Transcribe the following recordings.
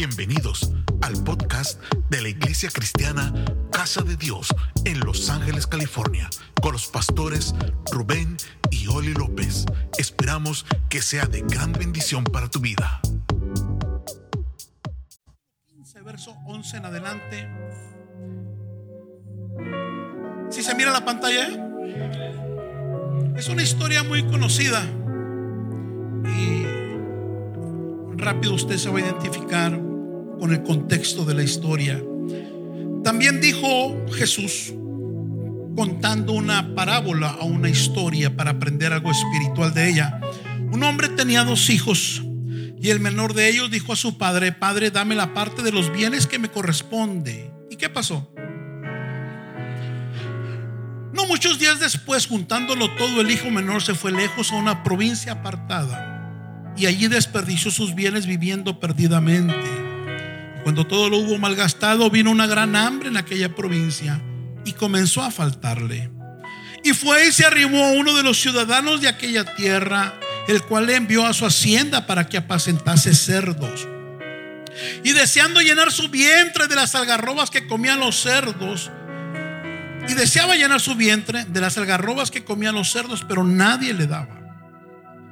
Bienvenidos al podcast de la Iglesia Cristiana Casa de Dios en Los Ángeles, California, con los pastores Rubén y Oli López. Esperamos que sea de gran bendición para tu vida. 15, verso 11 en adelante. Si se mira la pantalla, es una historia muy conocida y rápido usted se va a identificar con el contexto de la historia. También dijo Jesús, contando una parábola o una historia para aprender algo espiritual de ella. Un hombre tenía dos hijos y el menor de ellos dijo a su padre, Padre, dame la parte de los bienes que me corresponde. ¿Y qué pasó? No muchos días después, juntándolo todo, el hijo menor se fue lejos a una provincia apartada y allí desperdició sus bienes viviendo perdidamente. Cuando todo lo hubo malgastado, vino una gran hambre en aquella provincia y comenzó a faltarle. Y fue y se arrimó uno de los ciudadanos de aquella tierra, el cual le envió a su hacienda para que apacentase cerdos. Y deseando llenar su vientre de las algarrobas que comían los cerdos, y deseaba llenar su vientre de las algarrobas que comían los cerdos, pero nadie le daba.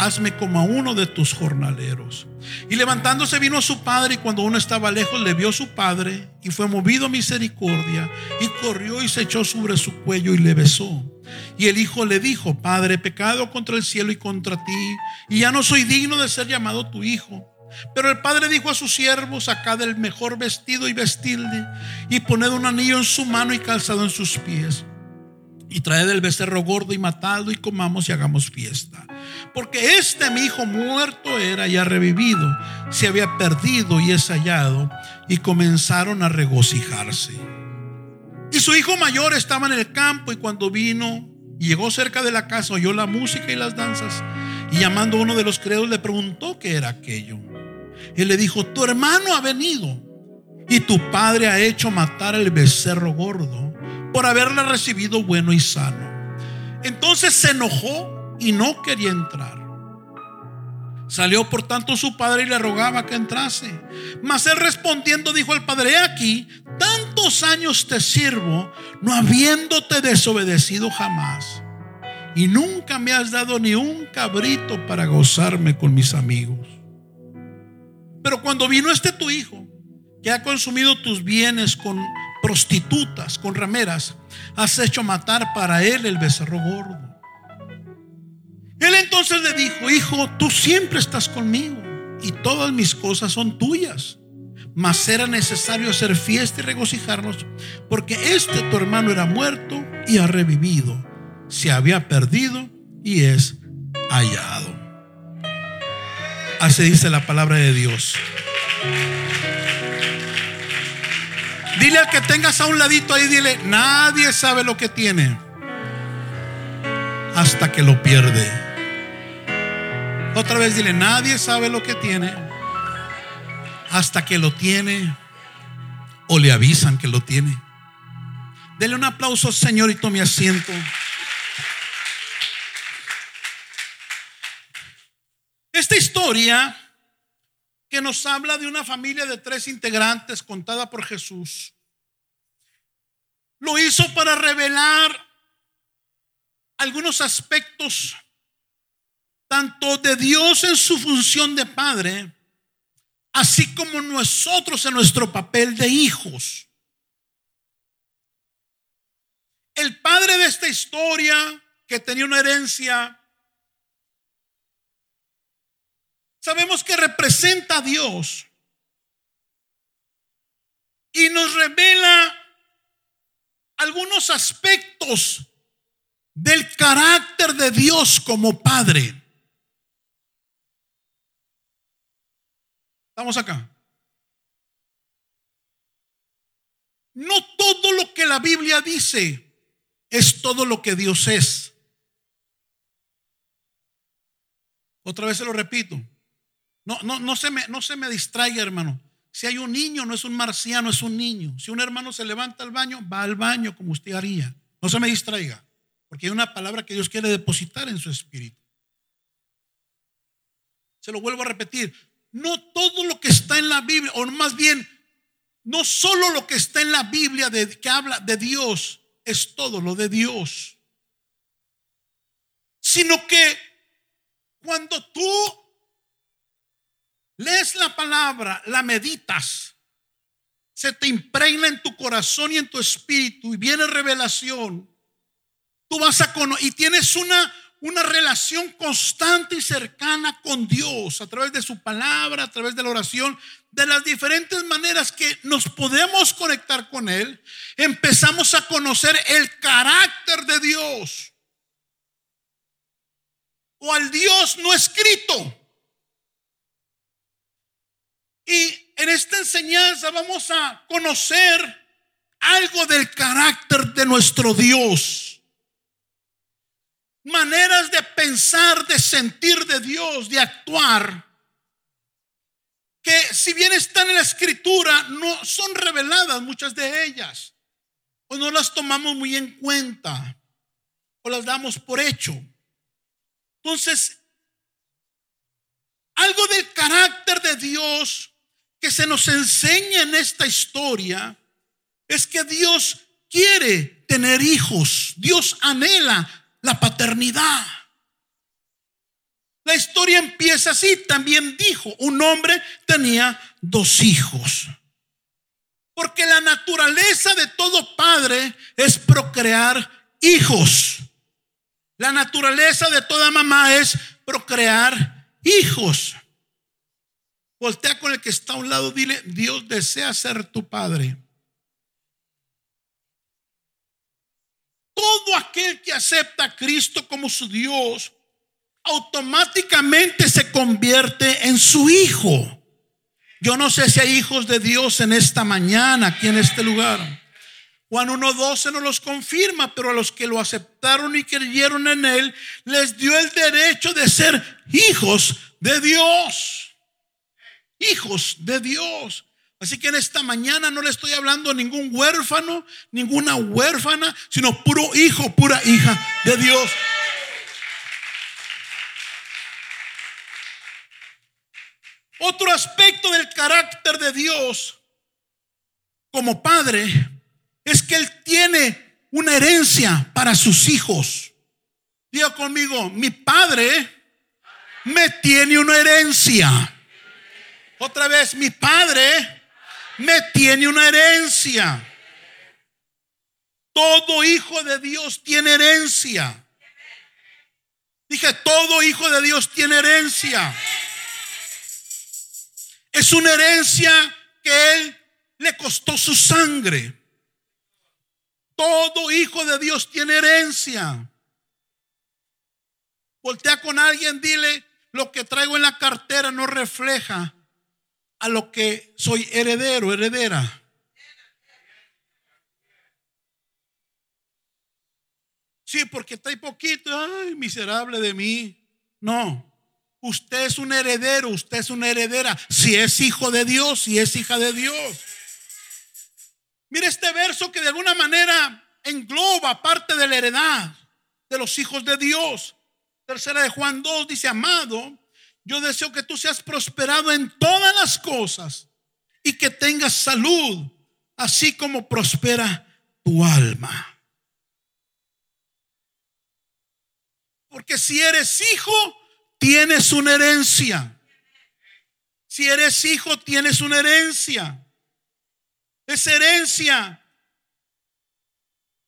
Hazme como a uno de tus jornaleros. Y levantándose vino a su padre y cuando uno estaba lejos le vio su padre y fue movido a misericordia y corrió y se echó sobre su cuello y le besó. Y el hijo le dijo, Padre, pecado contra el cielo y contra ti, y ya no soy digno de ser llamado tu hijo. Pero el padre dijo a sus siervos, sacad el mejor vestido y vestidle, y poned un anillo en su mano y calzado en sus pies. Y traed el becerro gordo y matado y comamos y hagamos fiesta. Porque este mi hijo muerto era y ha revivido, se había perdido y es hallado. Y comenzaron a regocijarse. Y su hijo mayor estaba en el campo y cuando vino y llegó cerca de la casa oyó la música y las danzas. Y llamando a uno de los credos le preguntó qué era aquello. Él le dijo, tu hermano ha venido y tu padre ha hecho matar al becerro gordo por haberle recibido bueno y sano. Entonces se enojó y no quería entrar. Salió por tanto su padre y le rogaba que entrase. Mas él respondiendo dijo al padre, aquí, tantos años te sirvo, no habiéndote desobedecido jamás. Y nunca me has dado ni un cabrito para gozarme con mis amigos. Pero cuando vino este tu hijo, que ha consumido tus bienes con prostitutas, con rameras, has hecho matar para él el becerro gordo. Él entonces le dijo, hijo, tú siempre estás conmigo y todas mis cosas son tuyas. Mas era necesario hacer fiesta y regocijarnos, porque este tu hermano era muerto y ha revivido, se había perdido y es hallado. Así dice la palabra de Dios. Dile al que tengas a un ladito ahí, dile, nadie sabe lo que tiene hasta que lo pierde. Otra vez dile, nadie sabe lo que tiene hasta que lo tiene o le avisan que lo tiene. Dele un aplauso, Señor, y asiento. Esta historia que nos habla de una familia de tres integrantes contada por Jesús, lo hizo para revelar algunos aspectos tanto de Dios en su función de padre, así como nosotros en nuestro papel de hijos. El padre de esta historia, que tenía una herencia, sabemos que representa a Dios y nos revela algunos aspectos del carácter de Dios como Padre. Estamos acá. No todo lo que la Biblia dice es todo lo que Dios es. Otra vez se lo repito. No, no, no, se me, no se me distraiga, hermano. Si hay un niño, no es un marciano, es un niño. Si un hermano se levanta al baño, va al baño como usted haría. No se me distraiga, porque hay una palabra que Dios quiere depositar en su espíritu. Se lo vuelvo a repetir. No todo lo que está en la Biblia, o más bien, no solo lo que está en la Biblia de, que habla de Dios, es todo lo de Dios. Sino que cuando tú lees la palabra, la meditas, se te impregna en tu corazón y en tu espíritu y viene revelación, tú vas a conocer y tienes una una relación constante y cercana con Dios a través de su palabra, a través de la oración, de las diferentes maneras que nos podemos conectar con Él, empezamos a conocer el carácter de Dios. O al Dios no escrito. Y en esta enseñanza vamos a conocer algo del carácter de nuestro Dios maneras de pensar, de sentir de Dios, de actuar, que si bien están en la escritura, no son reveladas muchas de ellas, o no las tomamos muy en cuenta, o las damos por hecho. Entonces, algo del carácter de Dios que se nos enseña en esta historia es que Dios quiere tener hijos, Dios anhela la paternidad. La historia empieza así. También dijo, un hombre tenía dos hijos. Porque la naturaleza de todo padre es procrear hijos. La naturaleza de toda mamá es procrear hijos. Voltea con el que está a un lado, dile, Dios desea ser tu padre. todo aquel que acepta a Cristo como su Dios, automáticamente se convierte en su hijo. Yo no sé si hay hijos de Dios en esta mañana, aquí en este lugar. Juan 1.12 no los confirma, pero a los que lo aceptaron y creyeron en él, les dio el derecho de ser hijos de Dios. Hijos de Dios. Así que en esta mañana no le estoy hablando a ningún huérfano, ninguna huérfana, sino puro hijo, pura hija de Dios. Otro aspecto del carácter de Dios como padre es que Él tiene una herencia para sus hijos. Diga conmigo, mi padre me tiene una herencia. Otra vez, mi padre me tiene una herencia. Todo hijo de Dios tiene herencia. Dije, todo hijo de Dios tiene herencia. Es una herencia que Él le costó su sangre. Todo hijo de Dios tiene herencia. Voltea con alguien, dile, lo que traigo en la cartera no refleja a lo que soy heredero, heredera. Sí, porque está ahí poquito, ay, miserable de mí. No, usted es un heredero, usted es una heredera. Si es hijo de Dios, si es hija de Dios. Mire este verso que de alguna manera engloba parte de la heredad de los hijos de Dios. Tercera de Juan 2 dice, amado, yo deseo que tú seas prosperado en todas las cosas y que tengas salud, así como prospera tu alma. Porque si eres hijo, tienes una herencia. Si eres hijo, tienes una herencia. Esa herencia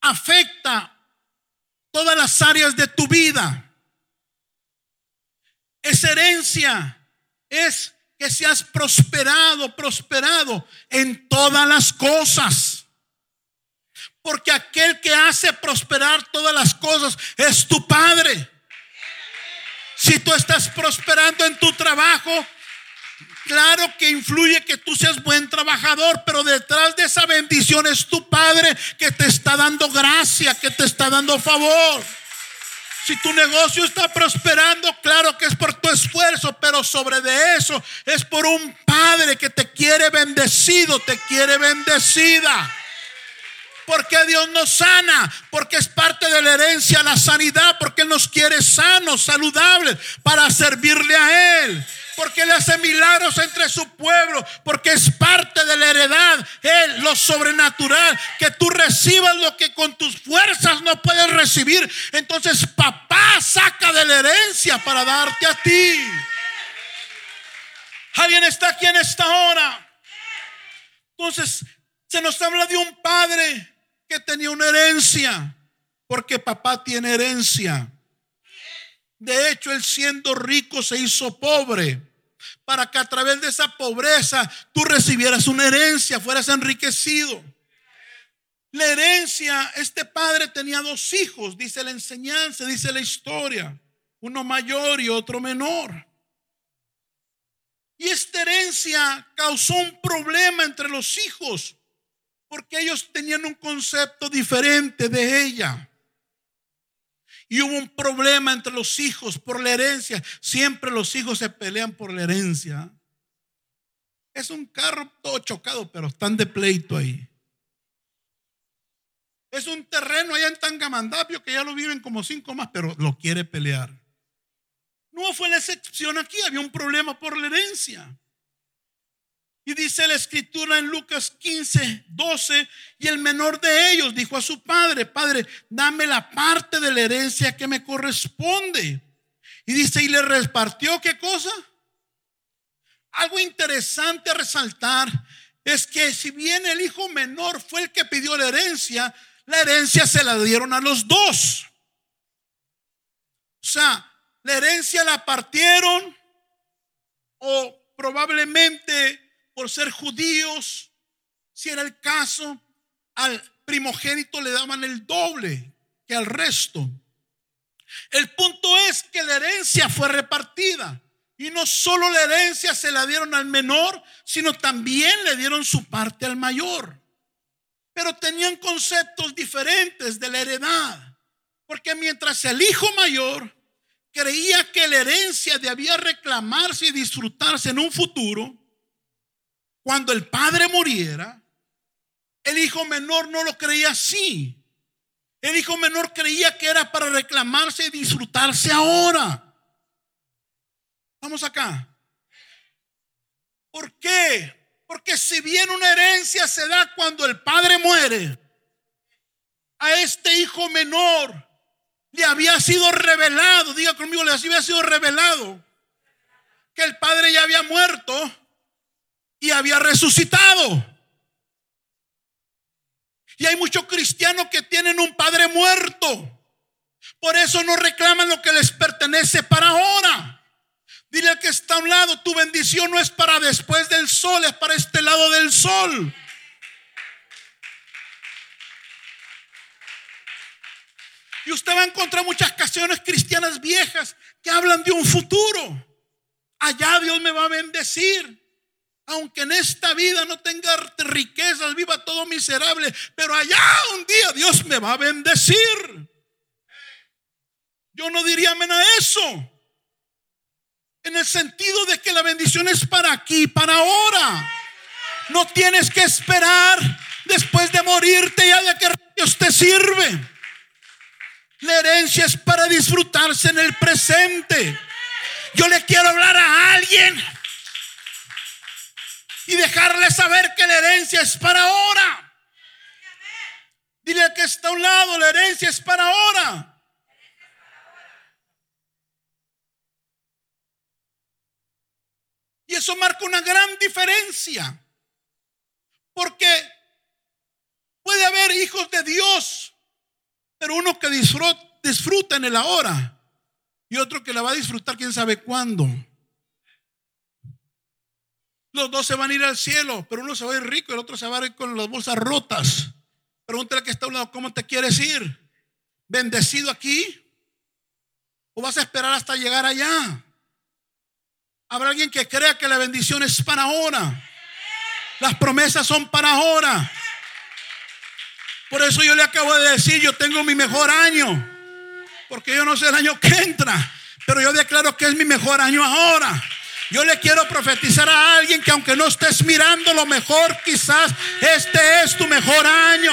afecta todas las áreas de tu vida. Esa herencia es que seas prosperado, prosperado en todas las cosas. Porque aquel que hace prosperar todas las cosas es tu Padre. Si tú estás prosperando en tu trabajo, claro que influye que tú seas buen trabajador, pero detrás de esa bendición es tu Padre que te está dando gracia, que te está dando favor. Si tu negocio está prosperando, claro que es por tu esfuerzo, pero sobre de eso es por un Padre que te quiere bendecido, te quiere bendecida. Porque Dios nos sana, porque es parte de la herencia la sanidad, porque nos quiere sanos, saludables, para servirle a Él porque Él hace milagros entre su pueblo, porque es parte de la heredad, Él, lo sobrenatural, que tú recibas lo que con tus fuerzas no puedes recibir. Entonces papá saca de la herencia para darte a ti. ¿Alguien está aquí en esta hora? Entonces se nos habla de un padre que tenía una herencia, porque papá tiene herencia. De hecho, él siendo rico se hizo pobre para que a través de esa pobreza tú recibieras una herencia, fueras enriquecido. La herencia, este padre tenía dos hijos, dice la enseñanza, dice la historia, uno mayor y otro menor. Y esta herencia causó un problema entre los hijos, porque ellos tenían un concepto diferente de ella. Y hubo un problema entre los hijos por la herencia. Siempre los hijos se pelean por la herencia. Es un carro todo chocado, pero están de pleito ahí. Es un terreno allá en Tangamandapio que ya lo viven como cinco más, pero lo quiere pelear. No fue la excepción aquí, había un problema por la herencia. Y dice la escritura en Lucas 15, 12, y el menor de ellos dijo a su padre, padre, dame la parte de la herencia que me corresponde. Y dice, y le repartió qué cosa? Algo interesante a resaltar es que si bien el hijo menor fue el que pidió la herencia, la herencia se la dieron a los dos. O sea, la herencia la partieron o probablemente por ser judíos, si era el caso, al primogénito le daban el doble que al resto. El punto es que la herencia fue repartida. Y no solo la herencia se la dieron al menor, sino también le dieron su parte al mayor. Pero tenían conceptos diferentes de la heredad. Porque mientras el hijo mayor creía que la herencia debía reclamarse y disfrutarse en un futuro, cuando el padre muriera, el hijo menor no lo creía así. El hijo menor creía que era para reclamarse y disfrutarse ahora. Vamos acá. ¿Por qué? Porque si bien una herencia se da cuando el padre muere, a este hijo menor le había sido revelado, diga conmigo, le había sido revelado que el padre ya había muerto y había resucitado. Y hay muchos cristianos que tienen un padre muerto. Por eso no reclaman lo que les pertenece para ahora. Dile al que está a un lado, tu bendición no es para después del sol, es para este lado del sol. Y usted va a encontrar muchas canciones cristianas viejas que hablan de un futuro. Allá Dios me va a bendecir aunque en esta vida no tenga riquezas, viva todo miserable, pero allá un día Dios me va a bendecir. Yo no diría amén a eso. En el sentido de que la bendición es para aquí, para ahora. No tienes que esperar después de morirte ya de que Dios te sirve. La herencia es para disfrutarse en el presente. Yo le quiero hablar a alguien y dejarle saber que la herencia es para ahora. Dile que está a un lado, la herencia es para ahora. Y eso marca una gran diferencia. Porque puede haber hijos de Dios, pero uno que disfruta, disfruta en el ahora y otro que la va a disfrutar quién sabe cuándo. Los dos se van a ir al cielo, pero uno se va a ir rico y el otro se va a ir con las bolsas rotas. Pregúntale que está a un lado, ¿cómo te quieres ir? ¿Bendecido aquí? ¿O vas a esperar hasta llegar allá? Habrá alguien que crea que la bendición es para ahora. Las promesas son para ahora. Por eso yo le acabo de decir, yo tengo mi mejor año. Porque yo no sé el año que entra, pero yo declaro que es mi mejor año ahora. Yo le quiero profetizar a alguien que aunque no estés mirando lo mejor, quizás este es tu mejor año.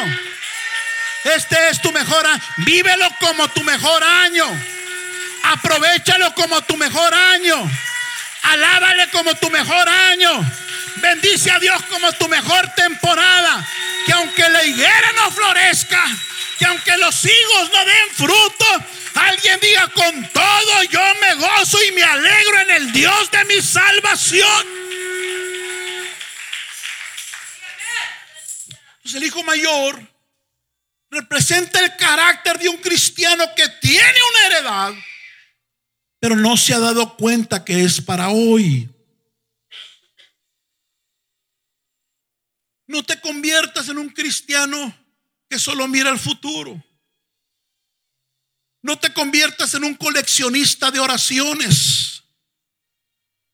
Este es tu mejor año. Vívelo como tu mejor año. Aprovechalo como tu mejor año. Alábale como tu mejor año. Bendice a Dios como tu mejor temporada. Que aunque la higuera no florezca, que aunque los higos no den fruto, alguien diga con todo yo me gozo y me alegro en el Dios de mi salvación. Pues el hijo mayor representa el carácter de un cristiano que tiene una heredad, pero no se ha dado cuenta que es para hoy. No te conviertas en un cristiano que solo mira el futuro. No te conviertas en un coleccionista de oraciones.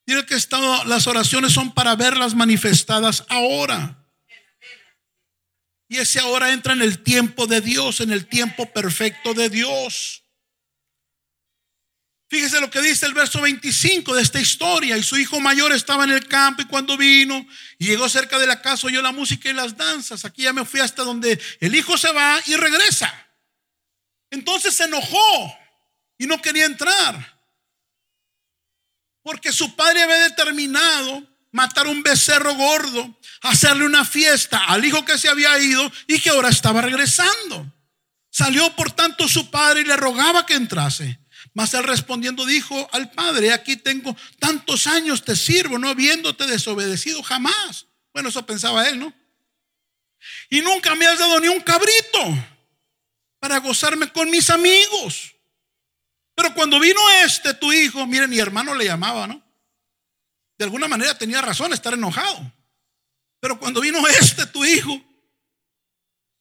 Dile que las oraciones son para verlas manifestadas ahora. Y ese ahora entra en el tiempo de Dios, en el tiempo perfecto de Dios. Fíjese lo que dice el verso 25 de esta historia. Y su hijo mayor estaba en el campo y cuando vino y llegó cerca de la casa oyó la música y las danzas. Aquí ya me fui hasta donde el hijo se va y regresa. Entonces se enojó y no quería entrar. Porque su padre había determinado matar un becerro gordo, hacerle una fiesta al hijo que se había ido y que ahora estaba regresando. Salió por tanto su padre y le rogaba que entrase. Mas él respondiendo dijo al padre, aquí tengo tantos años te sirvo, no habiéndote desobedecido jamás. Bueno, eso pensaba él, ¿no? Y nunca me has dado ni un cabrito para gozarme con mis amigos. Pero cuando vino este, tu hijo, miren, mi hermano le llamaba, ¿no? De alguna manera tenía razón estar enojado. Pero cuando vino este, tu hijo,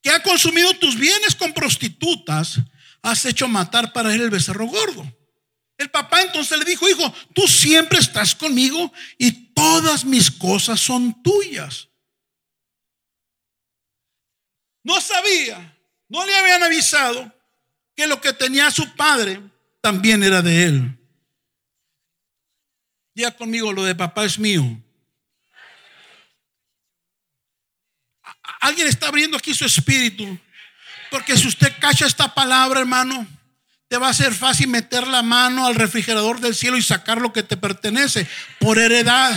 que ha consumido tus bienes con prostitutas, has hecho matar para él el becerro gordo. El papá entonces le dijo, hijo, tú siempre estás conmigo y todas mis cosas son tuyas. No sabía, no le habían avisado que lo que tenía su padre también era de él. Ya conmigo, lo de papá es mío. Alguien está abriendo aquí su espíritu porque si usted cacha esta palabra, hermano, te va a ser fácil meter la mano al refrigerador del cielo y sacar lo que te pertenece por heredad.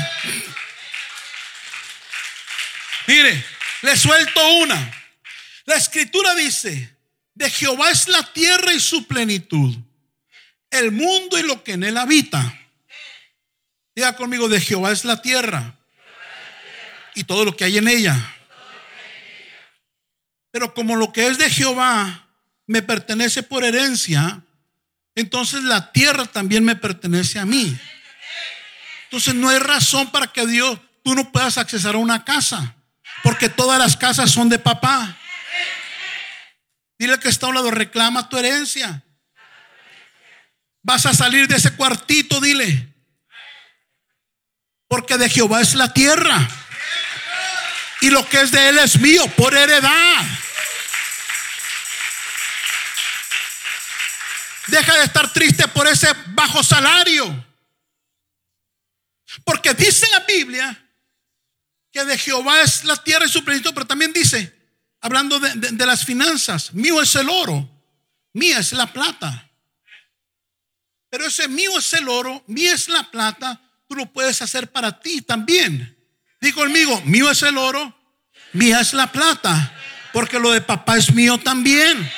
Mire, le suelto una. La escritura dice, de Jehová es la tierra y su plenitud, el mundo y lo que en él habita. Diga conmigo, de Jehová es la tierra y todo lo que hay en ella pero como lo que es de Jehová me pertenece por herencia, entonces la tierra también me pertenece a mí. Entonces no hay razón para que Dios, tú no puedas accesar a una casa, porque todas las casas son de papá. Dile que está a un lado, reclama tu herencia. Vas a salir de ese cuartito, dile. Porque de Jehová es la tierra. Y lo que es de Él es mío por heredad. Deja de estar triste por ese bajo salario. Porque dice la Biblia que de Jehová es la tierra y su plenitud, pero también dice, hablando de, de, las finanzas, mío es el oro, mía es la plata. Pero ese mío es el oro, mía es la plata, tú lo puedes hacer para ti también. Digo conmigo, mío es el oro, mía es la plata, porque lo de papá es mío también.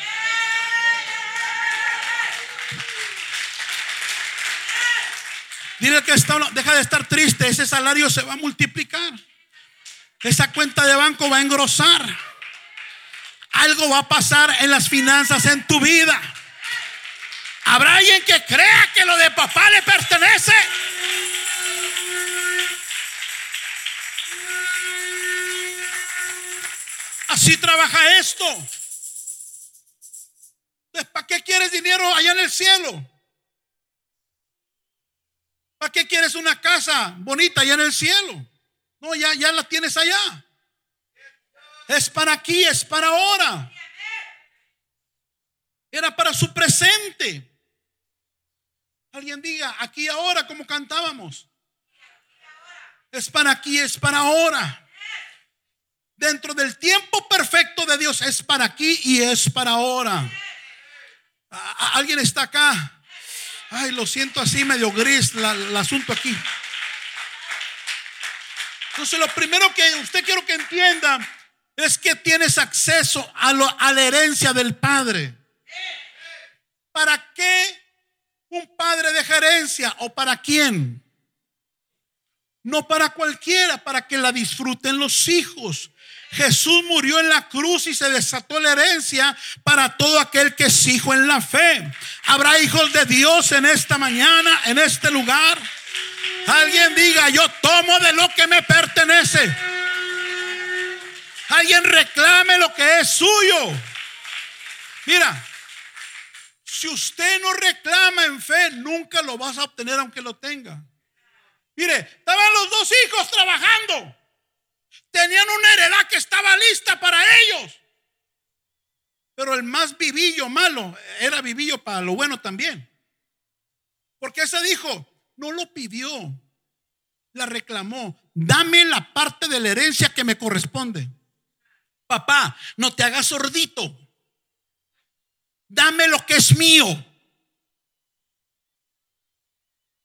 Dile que está, deja de estar triste, ese salario se va a multiplicar. Esa cuenta de banco va a engrosar. Algo va a pasar en las finanzas en tu vida. ¿Habrá alguien que crea que lo de papá le pertenece? Así trabaja esto. ¿Para qué quieres dinero allá en el cielo? ¿Para qué quieres una casa bonita allá en el cielo? No, ya, ya la tienes allá. Es para aquí, es para ahora. Era para su presente. Alguien diga, aquí ahora, como cantábamos. Es para aquí, es para ahora. Dentro del tiempo perfecto de Dios es para aquí y es para ahora. ¿Alguien está acá? Ay, lo siento así medio gris el asunto aquí. Entonces lo primero que usted quiero que entienda es que tienes acceso a, a la herencia del Padre. ¿Para qué un padre deja herencia o para quién? No para cualquiera, para que la disfruten los hijos. Jesús murió en la cruz y se desató la herencia para todo aquel que es hijo en la fe. Habrá hijos de Dios en esta mañana, en este lugar. Alguien diga, yo tomo de lo que me pertenece. Alguien reclame lo que es suyo. Mira, si usted no reclama en fe, nunca lo vas a obtener aunque lo tenga. Mire, estaban los dos hijos trabajando. Tenían una heredad que estaba lista para ellos. Pero el más vivillo malo era vivillo para lo bueno también. Porque ese dijo, no lo pidió, la reclamó. Dame la parte de la herencia que me corresponde. Papá, no te hagas sordito. Dame lo que es mío.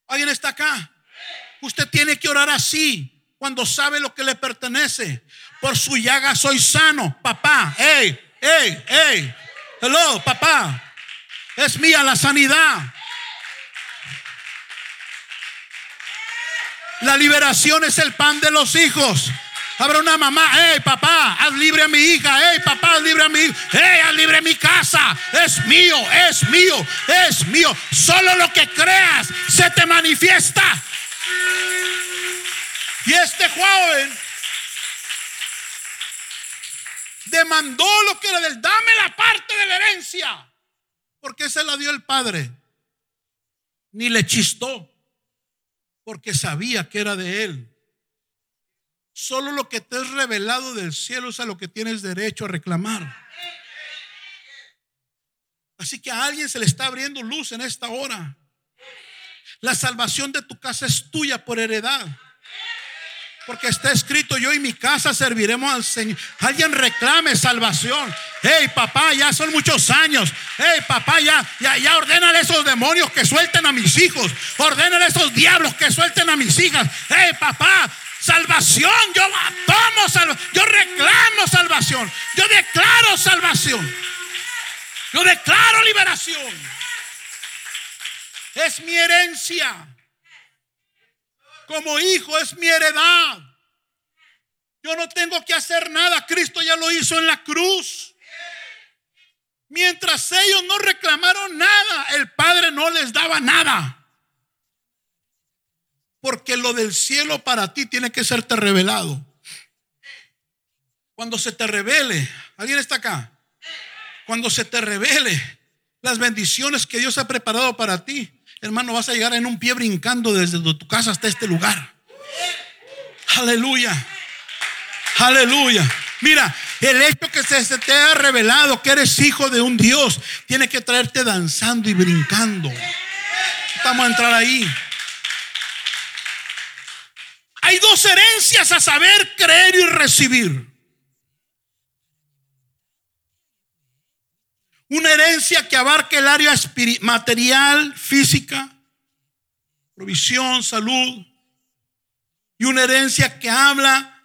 ¿Alguien está acá? Usted tiene que orar así cuando sabe lo que le pertenece. Por su llaga soy sano, papá. Hey, hey, hey. Hello, papá. Es mía la sanidad. La liberación es el pan de los hijos. Habrá una mamá, hey papá, haz libre a mi hija, hey papá, haz libre a mi hija, hey, haz libre a mi casa, es mío, es mío, es mío. Solo lo que creas se te manifiesta. Y este joven demandó lo que era del, dame la parte de la herencia, porque se la dio el padre. Ni le chistó, porque sabía que era de él. Solo lo que te es revelado del cielo es a lo que tienes derecho a reclamar. Así que a alguien se le está abriendo luz en esta hora. La salvación de tu casa es tuya por heredad. Porque está escrito, yo y mi casa serviremos al Señor. Alguien reclame salvación. Hey, papá, ya son muchos años. Hey, papá, ya, ya, ya esos demonios que suelten a mis hijos. Ordénale a esos diablos que suelten a mis hijas. Hey, papá, salvación. Yo tomo salvación. Yo reclamo salvación. Yo declaro salvación. Yo declaro liberación. Es mi herencia como hijo es mi heredad. Yo no tengo que hacer nada, Cristo ya lo hizo en la cruz. Mientras ellos no reclamaron nada, el Padre no les daba nada. Porque lo del cielo para ti tiene que serte revelado. Cuando se te revele, ¿alguien está acá? Cuando se te revele las bendiciones que Dios ha preparado para ti, hermano, vas a llegar en un pie brincando desde tu casa hasta este lugar. Aleluya. Aleluya. Mira, el hecho que se, te ha revelado que eres hijo de un Dios tiene que traerte danzando y brincando. Vamos a entrar ahí. Hay dos herencias a saber, creer y recibir. Una herencia que abarque el área material, física, provisión, salud. Y una herencia que habla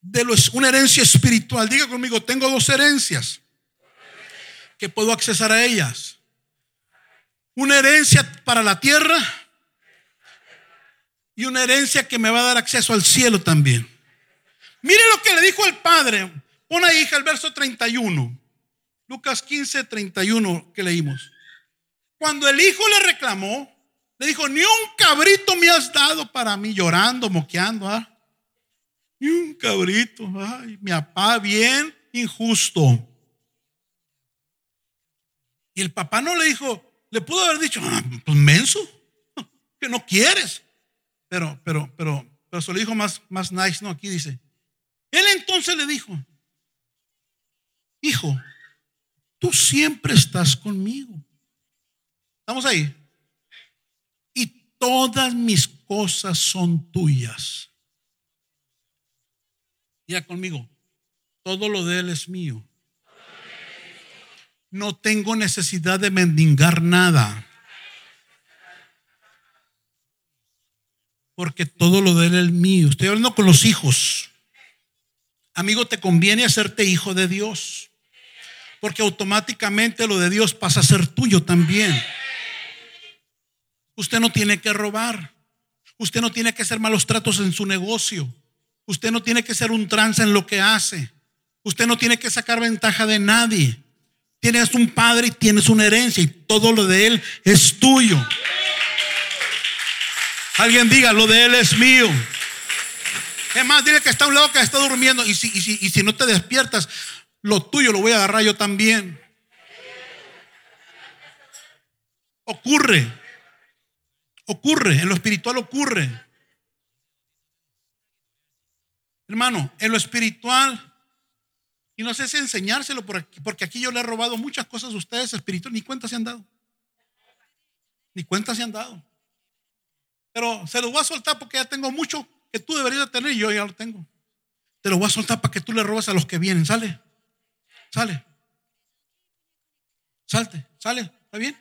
de los, una herencia espiritual. Diga conmigo, tengo dos herencias que puedo accesar a ellas. Una herencia para la tierra y una herencia que me va a dar acceso al cielo también. Mire lo que le dijo el Padre una hija el verso 31. Lucas 15, 31 que leímos. Cuando el hijo le reclamó, le dijo, ni un cabrito me has dado para mí, llorando, moqueando. ¿ah? Ni un cabrito. Ay, mi papá, bien injusto. Y el papá no le dijo, le pudo haber dicho, ah, pues menso, que no quieres. Pero, pero, pero, pero se lo dijo más, más nice, ¿no? Aquí dice. Él entonces le dijo, hijo, tú siempre estás conmigo ¿Estamos ahí? Y todas mis cosas son tuyas. Ya conmigo, todo lo de Él es mío. No tengo necesidad de mendigar nada. Porque todo lo de Él es mío. Estoy hablando con los hijos. Amigo, te conviene hacerte hijo de Dios. Porque automáticamente lo de Dios pasa a ser tuyo también. Usted no tiene que robar. Usted no tiene que hacer malos tratos en su negocio. Usted no tiene que ser un trance en lo que hace. Usted no tiene que sacar ventaja de nadie. Tienes un padre y tienes una herencia y todo lo de él es tuyo. Alguien diga, lo de él es mío. Es más, dile que está a un lado que está durmiendo y si, y si, y si no te despiertas, lo tuyo lo voy a agarrar yo también. Ocurre. Ocurre, en lo espiritual ocurre. Hermano, en lo espiritual, y no sé si enseñárselo porque aquí yo le he robado muchas cosas a ustedes espiritual, ni cuenta se han dado. Ni cuenta se han dado. Pero se los voy a soltar porque ya tengo mucho que tú deberías tener y yo ya lo tengo. Te lo voy a soltar para que tú le robes a los que vienen. Sale, sale. Salte, sale, ¿está bien?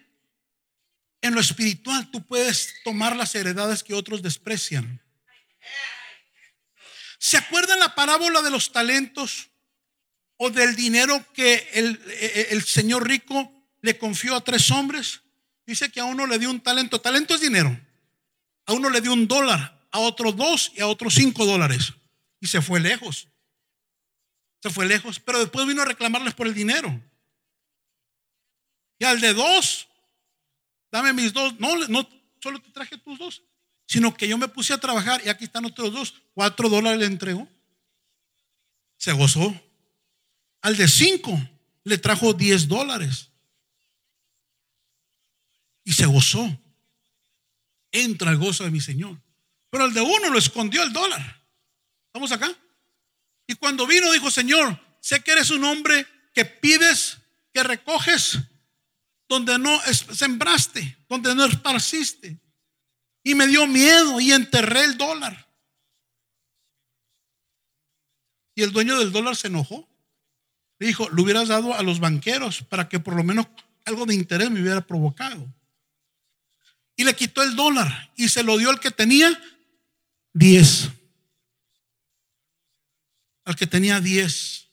En lo espiritual tú puedes tomar las heredades que otros desprecian. ¿Se acuerdan la parábola de los talentos o del dinero que el, el, señor rico le confió a tres hombres? Dice que a uno le dio un talento. Talento es dinero. A uno le dio un dólar, a otro dos y a otro cinco dólares. Y se fue lejos. Se fue lejos. Pero después vino a reclamarles por el dinero. Y al de dos dame mis dos. No, no solo te traje tus dos, sino que yo me puse a trabajar y aquí están otros dos. Cuatro dólares le entregó. Se gozó. Al de cinco le trajo diez dólares. Y se gozó. Entra el gozo de mi Señor. Pero al de uno lo escondió el dólar. ¿Estamos acá? Y cuando vino dijo, Señor, sé que eres un hombre que pides, que recoges donde no sembraste, donde no esparciste. Y me dio miedo y enterré el dólar. Y el dueño del dólar se enojó. Le dijo, lo hubieras dado a los banqueros para que por lo menos algo de interés me hubiera provocado. Y le quitó el dólar y se lo dio al que tenía 10. Al que tenía 10.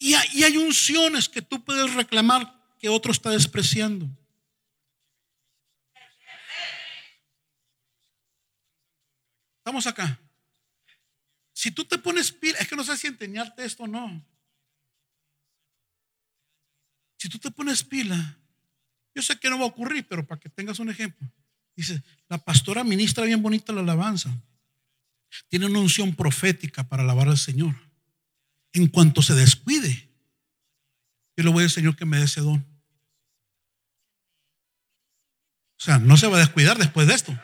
Y hay, unciones que tú puedes reclamar que otro está despreciando. Estamos acá. Si tú te pones pila, es que no sé si enseñarte esto o no. Si tú te pones pila, yo sé que no va a ocurrir, pero para que tengas un ejemplo. Dice, la pastora ministra bien bonita la alabanza. Tiene una unción profética para alabar al Señor en cuanto se descuide, yo le voy al Señor que me dé ese don. O sea, no se va a descuidar después de esto.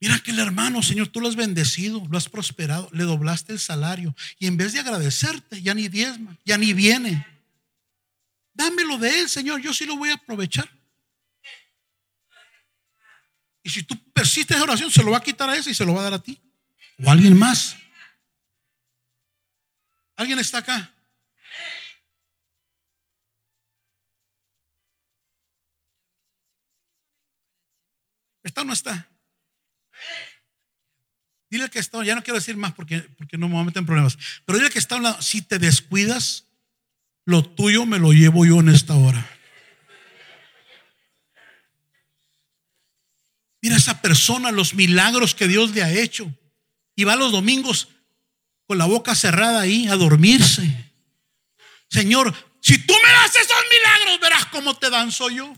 Mira que el hermano, Señor, tú lo has bendecido, lo has prosperado, le doblaste el salario y en vez de agradecerte, ya ni diezma, ya ni viene. Dámelo de él, Señor, yo sí lo voy a aprovechar. Y si tú persistes en oración, se lo va a quitar a ese y se lo va a dar a ti o a alguien más. ¿Alguien está acá? ¿Está o no está? Dile que está, ya no quiero decir más porque, porque no me voy a meter en problemas, pero dile que está hablando, si te descuidas, lo tuyo me lo llevo yo en esta hora. Mira esa persona, los milagros que Dios le ha hecho. Y va los domingos con la boca cerrada ahí a dormirse. Señor, si tú me das esos milagros, verás cómo te danzo yo.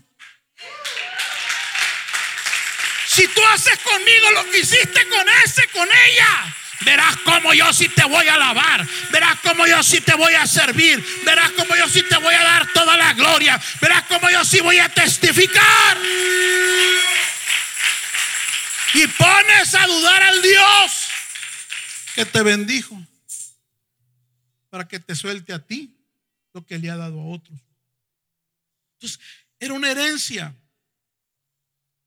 Si tú haces conmigo lo que hiciste con ese, con ella, verás cómo yo sí te voy a alabar. Verás cómo yo sí te voy a servir. Verás cómo yo sí te voy a dar toda la gloria. Verás cómo yo sí voy a testificar. Y pones a dudar al Dios que te bendijo para que te suelte a ti lo que le ha dado a otros. Entonces, era una herencia.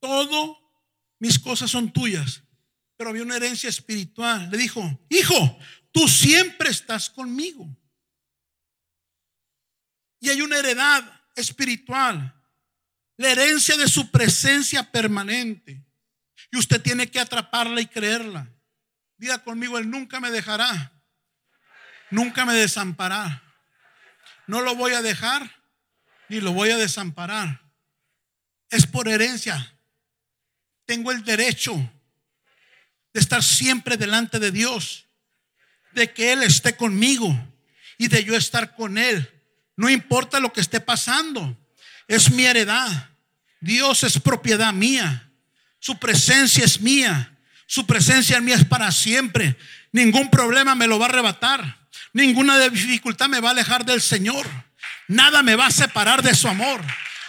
Todo mis cosas son tuyas. Pero había una herencia espiritual. Le dijo, hijo, tú siempre estás conmigo. Y hay una heredad espiritual. La herencia de su presencia permanente. Y usted tiene que atraparla y creerla. Diga conmigo, Él nunca me dejará. Nunca me desamparará. No lo voy a dejar ni lo voy a desamparar. Es por herencia. Tengo el derecho de estar siempre delante de Dios, de que Él esté conmigo y de yo estar con Él. No importa lo que esté pasando, es mi heredad. Dios es propiedad mía. Su presencia es mía. Su presencia en mí es para siempre. Ningún problema me lo va a arrebatar. Ninguna dificultad me va a alejar del Señor. Nada me va a separar de su amor.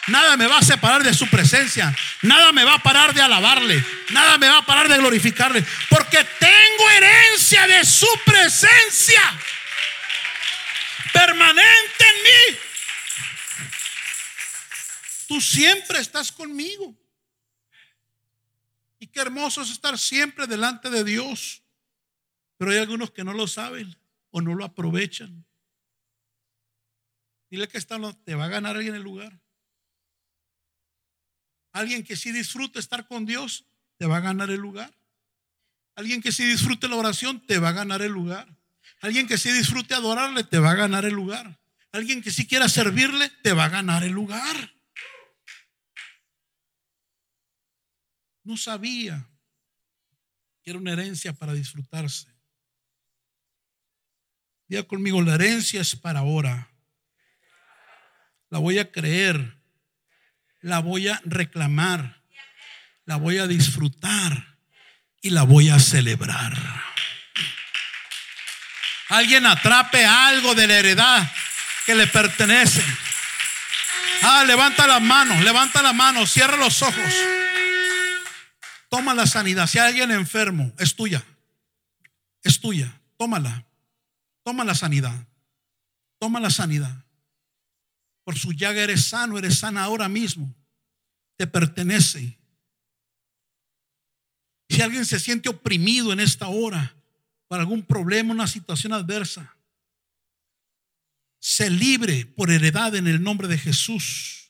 Nada me va a separar de su presencia. Nada me va a parar de alabarle. Nada me va a parar de glorificarle. Porque tengo herencia de su presencia. Permanente en mí. Tú siempre estás conmigo. Qué hermoso es estar siempre delante de Dios. Pero hay algunos que no lo saben o no lo aprovechan. Dile que está, te va a ganar alguien el lugar. Alguien que sí disfrute estar con Dios, te va a ganar el lugar. Alguien que sí disfrute la oración, te va a ganar el lugar. Alguien que sí disfrute adorarle, te va a ganar el lugar. Alguien que sí quiera servirle, te va a ganar el lugar. No sabía que era una herencia para disfrutarse. Diga conmigo, la herencia es para ahora. La voy a creer la voy a reclamar, la voy a disfrutar y la voy a celebrar. Alguien atrape algo de la heredad que le pertenece. Ah, levanta las manos, levanta la mano, cierra los ojos. Toma la sanidad. Si hay alguien enfermo, es tuya. Es tuya. Tómala. Toma la sanidad. Toma la sanidad. Por su llaga eres sano, eres sana ahora mismo. Te pertenece. Si alguien se siente oprimido en esta hora por algún problema, una situación adversa, se libre por heredad en el nombre de Jesús.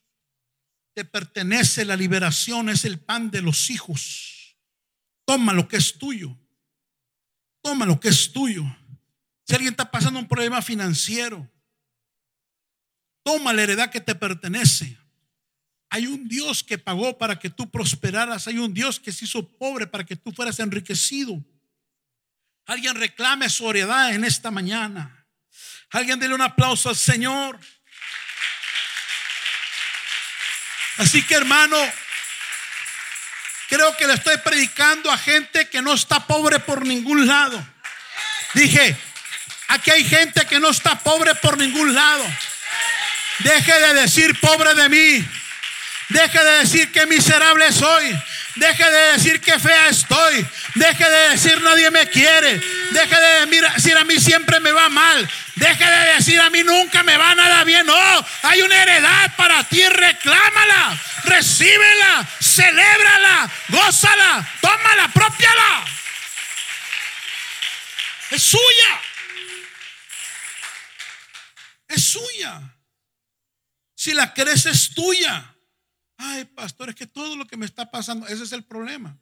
Te pertenece la liberación, es el pan de los hijos. Toma lo que es tuyo. Toma lo que es tuyo. Si alguien está pasando un problema financiero, Toma la heredad que te pertenece. Hay un Dios que pagó para que tú prosperaras. Hay un Dios que se hizo pobre para que tú fueras enriquecido. Alguien reclame su heredad en esta mañana. Alguien dele un aplauso al Señor. Así que hermano, creo que le estoy predicando a gente que no está pobre por ningún lado. Dije, aquí hay gente que no está pobre por ningún lado. Deje de decir pobre de mí. Deje de decir que miserable soy. Deje de decir que fea estoy. Deje de decir nadie me quiere. Deje de decir a mí siempre me va mal. Deje de decir a mí nunca me va nada bien. No, hay una heredad para ti. Reclámala, recíbela, celébrala, gózala, tómala, propiala. Es suya. Es suya. Si la crees es tuya. Ay, pastor, es que todo lo que me está pasando, ese es el problema.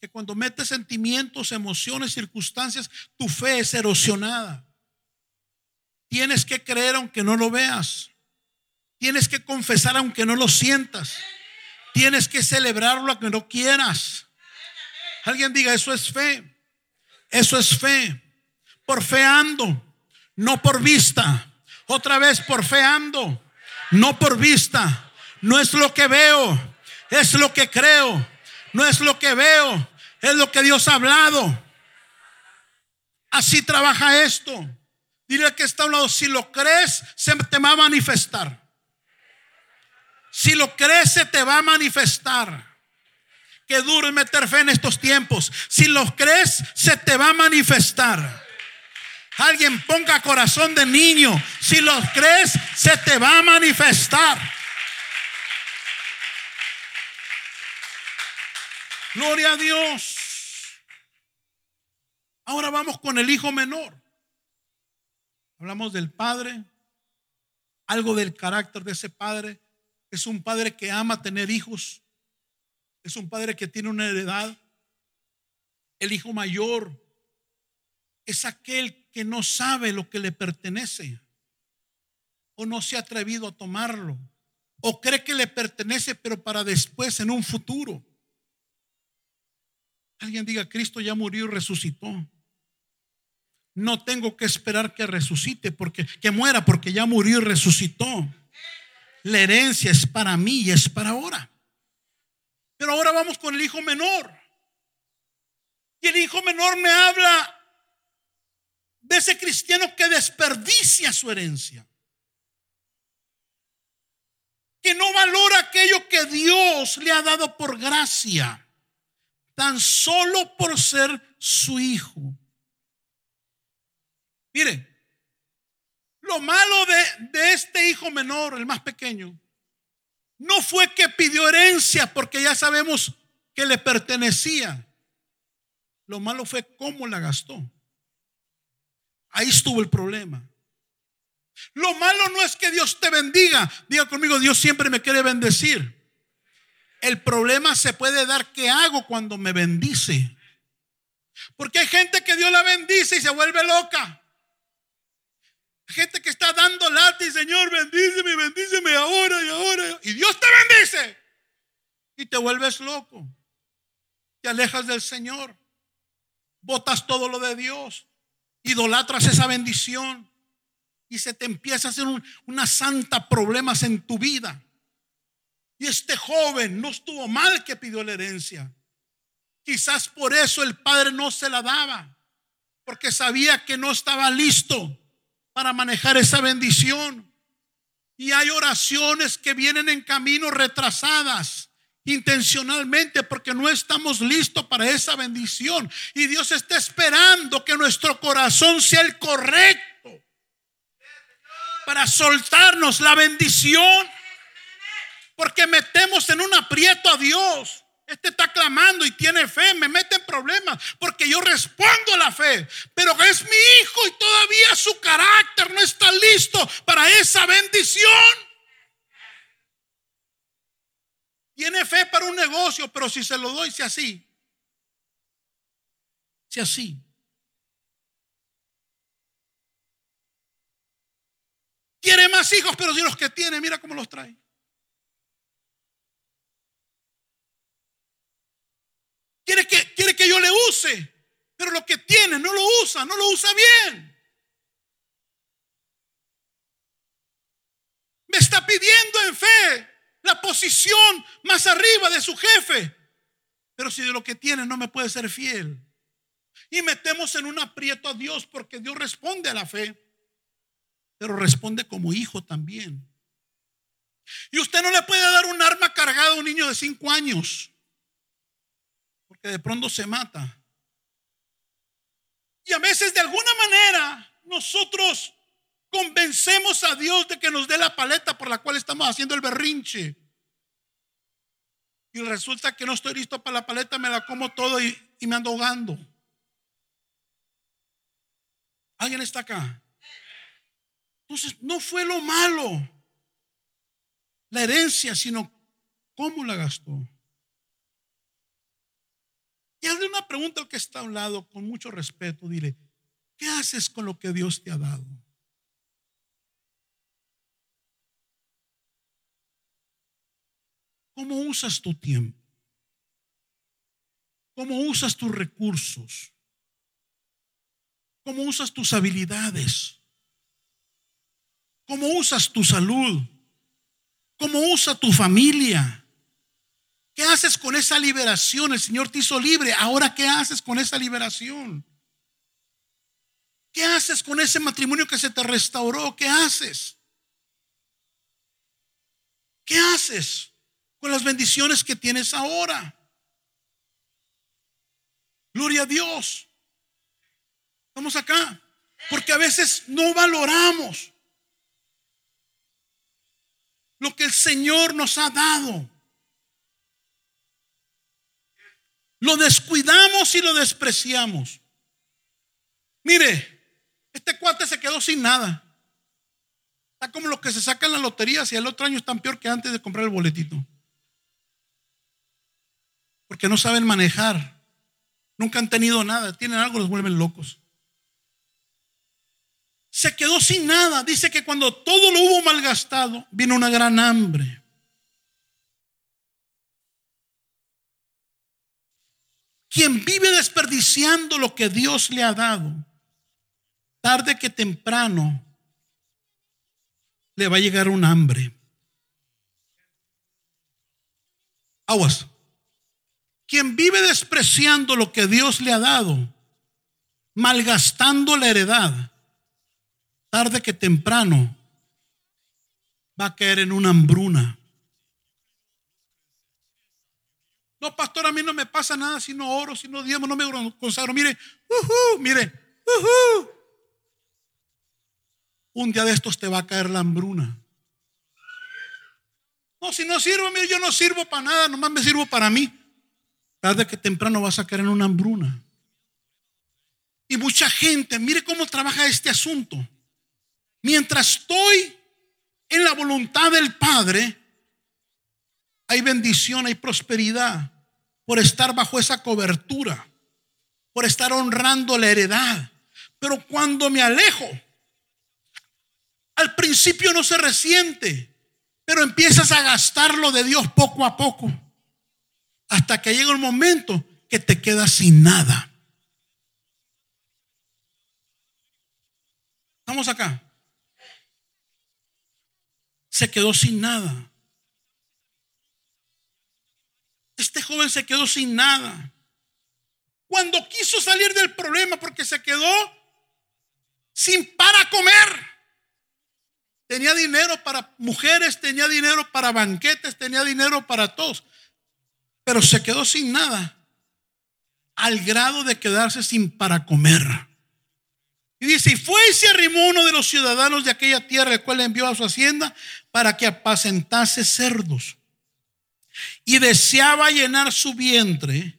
Que cuando metes sentimientos, emociones, circunstancias, tu fe es erosionada. Tienes que creer aunque no lo veas. Tienes que confesar aunque no lo sientas. Tienes que celebrarlo aunque no quieras. Alguien diga, eso es fe. Eso es fe. Por fe ando, no por vista. Otra vez por fe ando, no por vista. No es lo que veo, es lo que creo. No es lo que veo, es lo que Dios ha hablado. Así trabaja esto. Dile que está a un lado, si lo crees, se te va a manifestar. Si lo crees, se te va a manifestar. Que duro meter fe en estos tiempos. Si lo crees, se te va a manifestar. Alguien ponga corazón de niño. Si lo crees, se te va a manifestar. Gloria a Dios. Ahora vamos con el hijo menor. Hablamos del padre, algo del carácter de ese padre. Es un padre que ama tener hijos. Es un padre que tiene una heredad. El hijo mayor es aquel que no sabe lo que le pertenece o no se ha atrevido a tomarlo o cree que le pertenece pero para después en un futuro. Alguien diga, Cristo ya murió y resucitó. No tengo que esperar que resucite porque que muera porque ya murió y resucitó. La herencia es para mí y es para ahora. Pero ahora vamos con el hijo menor. Y el hijo menor me habla de ese cristiano que desperdicia su herencia. Que no valora aquello que Dios le ha dado por gracia, tan solo por ser su hijo. Mire, lo malo de, de este hijo menor, el más pequeño, no fue que pidió herencia porque ya sabemos que le pertenecía. Lo malo fue cómo la gastó. Ahí estuvo el problema. Lo malo no es que Dios te bendiga. Diga conmigo, Dios siempre me quiere bendecir. El problema se puede dar qué hago cuando me bendice. Porque hay gente que Dios la bendice y se vuelve loca. Gente que está dando lata y Señor, bendíceme, bendíceme ahora y ahora. Y Dios te bendice. Y te vuelves loco. Te alejas del Señor. Botas todo lo de Dios. Idolatras esa bendición. Y se te empieza a hacer una santa problemas en tu vida. Y este joven no estuvo mal que pidió la herencia. Quizás por eso el padre no se la daba. Porque sabía que no estaba listo para manejar esa bendición. Y hay oraciones que vienen en camino retrasadas intencionalmente porque no estamos listos para esa bendición. Y Dios está esperando que nuestro corazón sea el correcto para soltarnos la bendición. Porque metemos en un aprieto a Dios. Este está clamando y tiene fe, me mete en problemas porque yo respondo a la fe. Pero es mi hijo y todavía su carácter no está listo para esa bendición. Tiene fe para un negocio, pero si se lo doy, si así. Si así. Quiere más hijos, pero si los que tiene, mira cómo los trae. Quiere que, quiere que yo le use, pero lo que tiene no lo usa, no lo usa bien. Me está pidiendo en fe la posición más arriba de su jefe, pero si de lo que tiene no me puede ser fiel. Y metemos en un aprieto a Dios porque Dios responde a la fe, pero responde como hijo también. Y usted no le puede dar un arma cargada a un niño de cinco años que de pronto se mata. Y a veces de alguna manera nosotros convencemos a Dios de que nos dé la paleta por la cual estamos haciendo el berrinche. Y resulta que no estoy listo para la paleta, me la como todo y, y me ando ahogando. ¿Alguien está acá? Entonces, no fue lo malo, la herencia, sino cómo la gastó. Y hazle una pregunta al que está a un lado con mucho respeto. Dile, ¿qué haces con lo que Dios te ha dado? ¿Cómo usas tu tiempo? ¿Cómo usas tus recursos? ¿Cómo usas tus habilidades? ¿Cómo usas tu salud? ¿Cómo usa tu familia? ¿Qué haces con esa liberación? El Señor te hizo libre. Ahora, ¿qué haces con esa liberación? ¿Qué haces con ese matrimonio que se te restauró? ¿Qué haces? ¿Qué haces con las bendiciones que tienes ahora? Gloria a Dios. Vamos acá. Porque a veces no valoramos lo que el Señor nos ha dado. Lo descuidamos y lo despreciamos. Mire, este cuate se quedó sin nada. Está como los que se sacan la lotería y el otro año están peor que antes de comprar el boletito. Porque no saben manejar. Nunca han tenido nada. Tienen algo, los vuelven locos. Se quedó sin nada. Dice que cuando todo lo hubo malgastado, vino una gran hambre. Quien vive desperdiciando lo que Dios le ha dado, tarde que temprano le va a llegar un hambre. Aguas. Quien vive despreciando lo que Dios le ha dado, malgastando la heredad, tarde que temprano va a caer en una hambruna. No, pastor, a mí no me pasa nada si no oro, si no diezmo, no me consagro. Mire, mire, un día de estos te va a caer la hambruna. No, si no sirvo, mire, yo no sirvo para nada, nomás me sirvo para mí. Tarde que temprano vas a caer en una hambruna. Y mucha gente, mire cómo trabaja este asunto. Mientras estoy en la voluntad del Padre, hay bendición, hay prosperidad por estar bajo esa cobertura, por estar honrando la heredad. Pero cuando me alejo, al principio no se resiente, pero empiezas a gastarlo de Dios poco a poco. Hasta que llega el momento que te quedas sin nada. Estamos acá. Se quedó sin nada. Este joven se quedó sin nada. Cuando quiso salir del problema porque se quedó sin para comer. Tenía dinero para mujeres, tenía dinero para banquetes, tenía dinero para todos. Pero se quedó sin nada. Al grado de quedarse sin para comer. Y dice, y fue y se arrimó uno de los ciudadanos de aquella tierra, el cual le envió a su hacienda para que apacentase cerdos. Y deseaba llenar su vientre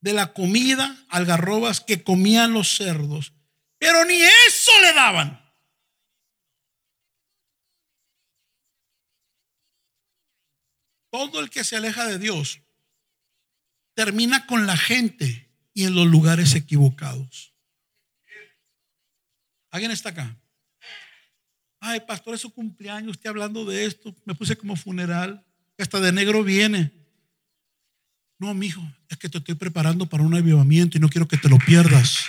de la comida, algarrobas que comían los cerdos. Pero ni eso le daban. Todo el que se aleja de Dios termina con la gente y en los lugares equivocados. ¿Alguien está acá? Ay, pastor, es su cumpleaños, usted hablando de esto, me puse como funeral, hasta de negro viene. No, mijo, es que te estoy preparando para un avivamiento y no quiero que te lo pierdas.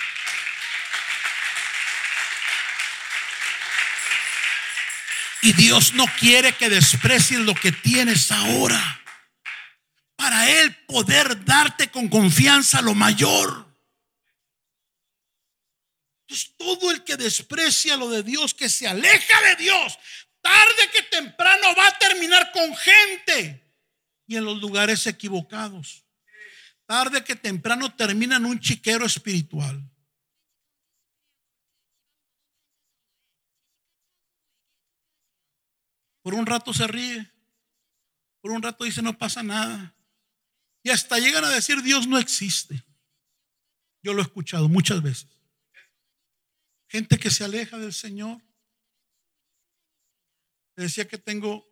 Y Dios no quiere que desprecies lo que tienes ahora. Para Él poder darte con confianza lo mayor. Entonces todo el que desprecia lo de Dios, que se aleja de Dios, tarde que temprano va a terminar con gente y en los lugares equivocados. Tarde que temprano termina en un chiquero espiritual. Por un rato se ríe. Por un rato dice no pasa nada. Y hasta llegan a decir Dios no existe. Yo lo he escuchado muchas veces. Gente que se aleja del Señor. Decía que tengo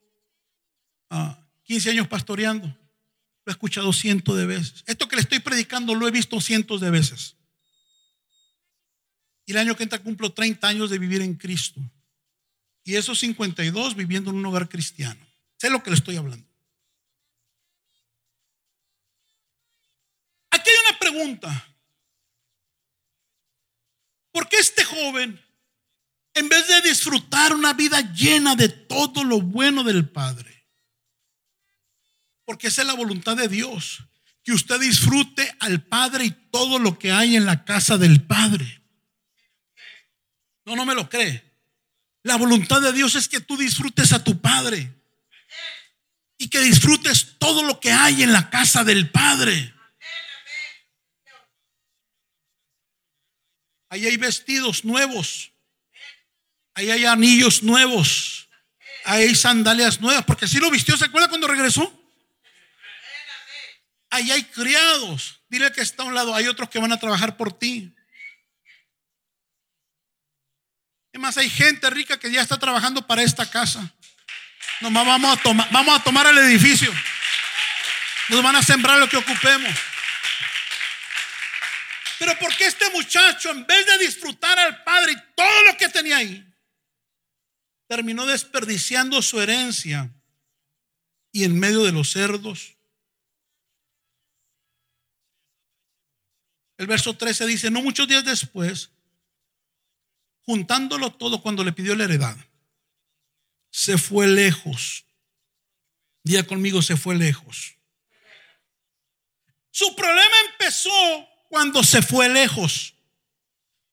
15 ah, años pastoreando. Lo he escuchado cientos de veces. Esto que le estoy predicando lo he visto cientos de veces. Y el año que entra cumplo 30 años de vivir en Cristo y esos 52 viviendo en un hogar cristiano. Sé lo que le estoy hablando. Aquí hay una pregunta. ¿Por qué este joven, en vez de disfrutar una vida llena de todo lo bueno del Padre, porque esa es la voluntad de Dios, que usted disfrute al Padre y todo lo que hay en la casa del Padre? No, no me lo cree. La voluntad de Dios es que tú disfrutes a tu Padre y que disfrutes todo lo que hay en la casa del Padre. Ahí hay vestidos nuevos. Ahí hay anillos nuevos. Ahí hay sandalias nuevas. Porque si lo vistió, ¿se acuerda cuando regresó? Ahí hay criados. Dile que está a un lado. Hay otros que van a trabajar por ti. Además, hay gente rica que ya está trabajando para esta casa. Nomás vamos a tomar, vamos a tomar el edificio. Nos van a sembrar lo que ocupemos. Pero ¿por qué este muchacho, en vez de disfrutar al padre y todo lo que tenía ahí, terminó desperdiciando su herencia y en medio de los cerdos? El verso 13 dice, no muchos días después, juntándolo todo cuando le pidió la heredad, se fue lejos. Día conmigo, se fue lejos. Su problema empezó cuando se fue lejos.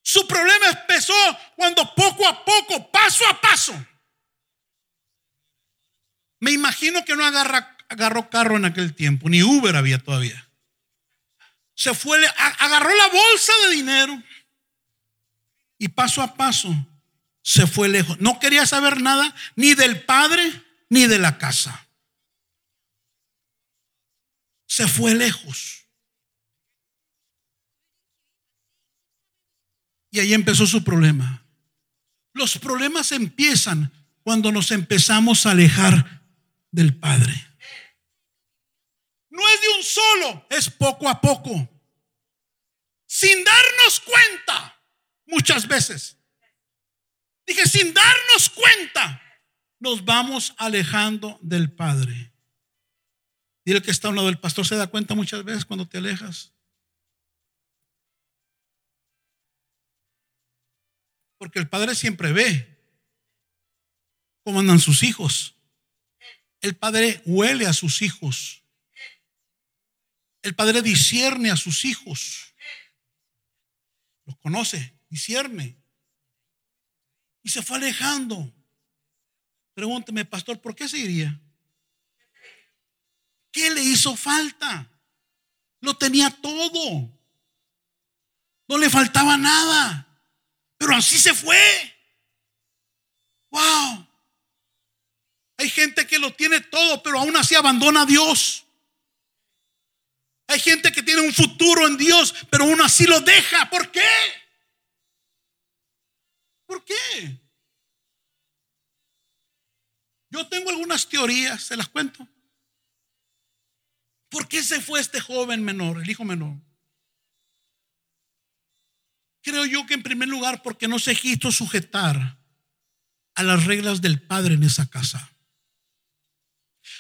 Su problema empezó cuando poco a poco, paso a paso. Me imagino que no agarró carro en aquel tiempo, ni Uber había todavía. Se fue, agarró la bolsa de dinero y paso a paso se fue lejos. No quería saber nada ni del padre ni de la casa. Se fue lejos. Y ahí empezó su problema. Los problemas empiezan cuando nos empezamos a alejar del Padre. No es de un solo, es poco a poco. Sin darnos cuenta, muchas veces. Dije, sin darnos cuenta, nos vamos alejando del Padre. Dile que está a un lado del pastor, se da cuenta muchas veces cuando te alejas. Porque el padre siempre ve cómo andan sus hijos. El padre huele a sus hijos. El padre discierne a sus hijos. Los conoce, discierne. Y se fue alejando. Pregúnteme, pastor, ¿por qué se iría? ¿Qué le hizo falta? Lo tenía todo. No le faltaba nada. Pero así se fue. Wow. Hay gente que lo tiene todo, pero aún así abandona a Dios. Hay gente que tiene un futuro en Dios, pero aún así lo deja. ¿Por qué? ¿Por qué? Yo tengo algunas teorías, se las cuento. ¿Por qué se fue este joven menor, el hijo menor? Creo yo que en primer lugar porque no se quiso sujetar a las reglas del Padre en esa casa.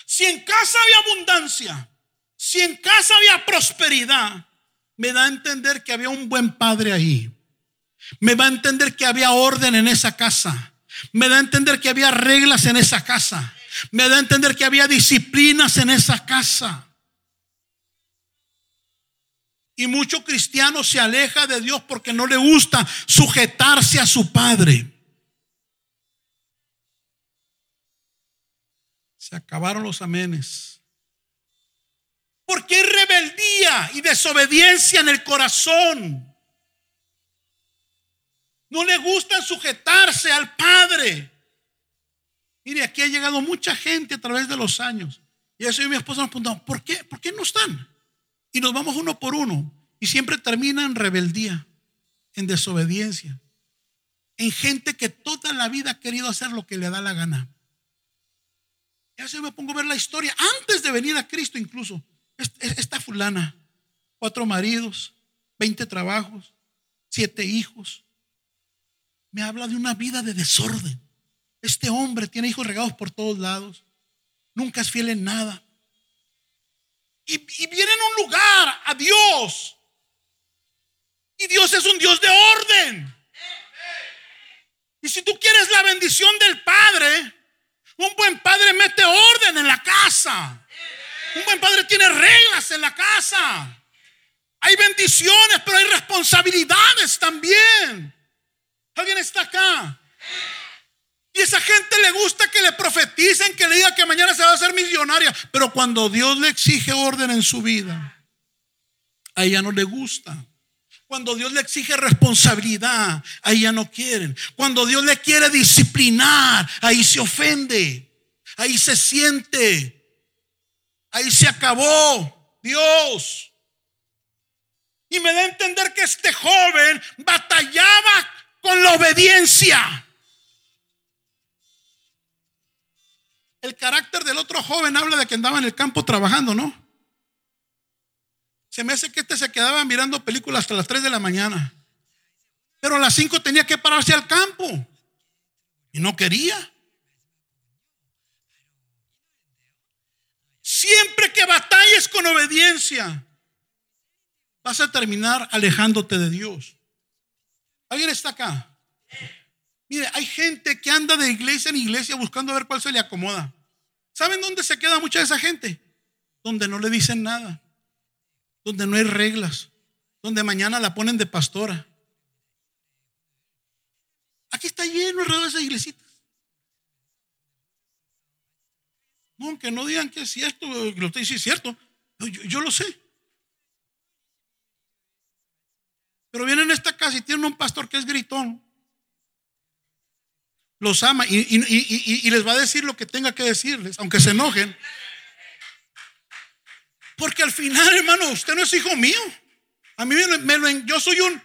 Si en casa había abundancia, si en casa había prosperidad, me da a entender que había un buen padre ahí. Me va a entender que había orden en esa casa. Me da a entender que había reglas en esa casa. Me da a entender que había disciplinas en esa casa. Y mucho cristiano se aleja de Dios porque no le gusta sujetarse a su padre. Se acabaron los amenes. Porque hay rebeldía y desobediencia en el corazón. No le gusta sujetarse al Padre. Mire, aquí ha llegado mucha gente a través de los años. Y eso y mi esposa nos preguntamos, ¿por qué? ¿Por qué no están? Y nos vamos uno por uno. Y siempre termina en rebeldía, en desobediencia, en gente que toda la vida ha querido hacer lo que le da la gana. Y así me pongo a ver la historia, antes de venir a Cristo incluso. Esta fulana, cuatro maridos, veinte trabajos, siete hijos. Me habla de una vida de desorden. Este hombre tiene hijos regados por todos lados. Nunca es fiel en nada y, viene en un lugar a Dios. Y Dios es un Dios de orden. Y si tú quieres la bendición del Padre, un buen padre mete orden en la casa. Un buen padre tiene reglas en la casa. Hay bendiciones, pero hay responsabilidades también. ¿Alguien está acá? Y esa gente le gusta que le profeticen, que le diga que mañana se va a hacer millonaria. Pero cuando Dios le exige orden en su vida, a ella no le gusta. Cuando Dios le exige responsabilidad, ahí ya no quieren. Cuando Dios le quiere disciplinar, ahí se ofende. Ahí se siente. Ahí se acabó. Dios. Y me da a entender que este joven batallaba con la obediencia. El carácter del otro joven habla de que andaba en el campo trabajando, ¿no? Se me hace que este se quedaba mirando películas hasta las 3 de la mañana. Pero a las 5 tenía que pararse al campo. Y no quería. Siempre que batalles con obediencia, vas a terminar alejándote de Dios. ¿Alguien está acá? Mire, hay gente que anda de iglesia en iglesia buscando a ver cuál se le acomoda. ¿Saben dónde se queda mucha de esa gente? Donde no le dicen nada donde no hay reglas, donde mañana la ponen de pastora. Aquí está lleno alrededor de esas iglesitas. No, aunque no digan que es cierto, lo estoy diciendo cierto, yo, yo, lo sé. Pero vienen a esta casa y tienen un pastor que es gritón. Los ama y, les va a decir lo que tenga que decirles, aunque se enojen. Porque al final, hermano, usted no es hijo mío. A mí me lo, yo soy un,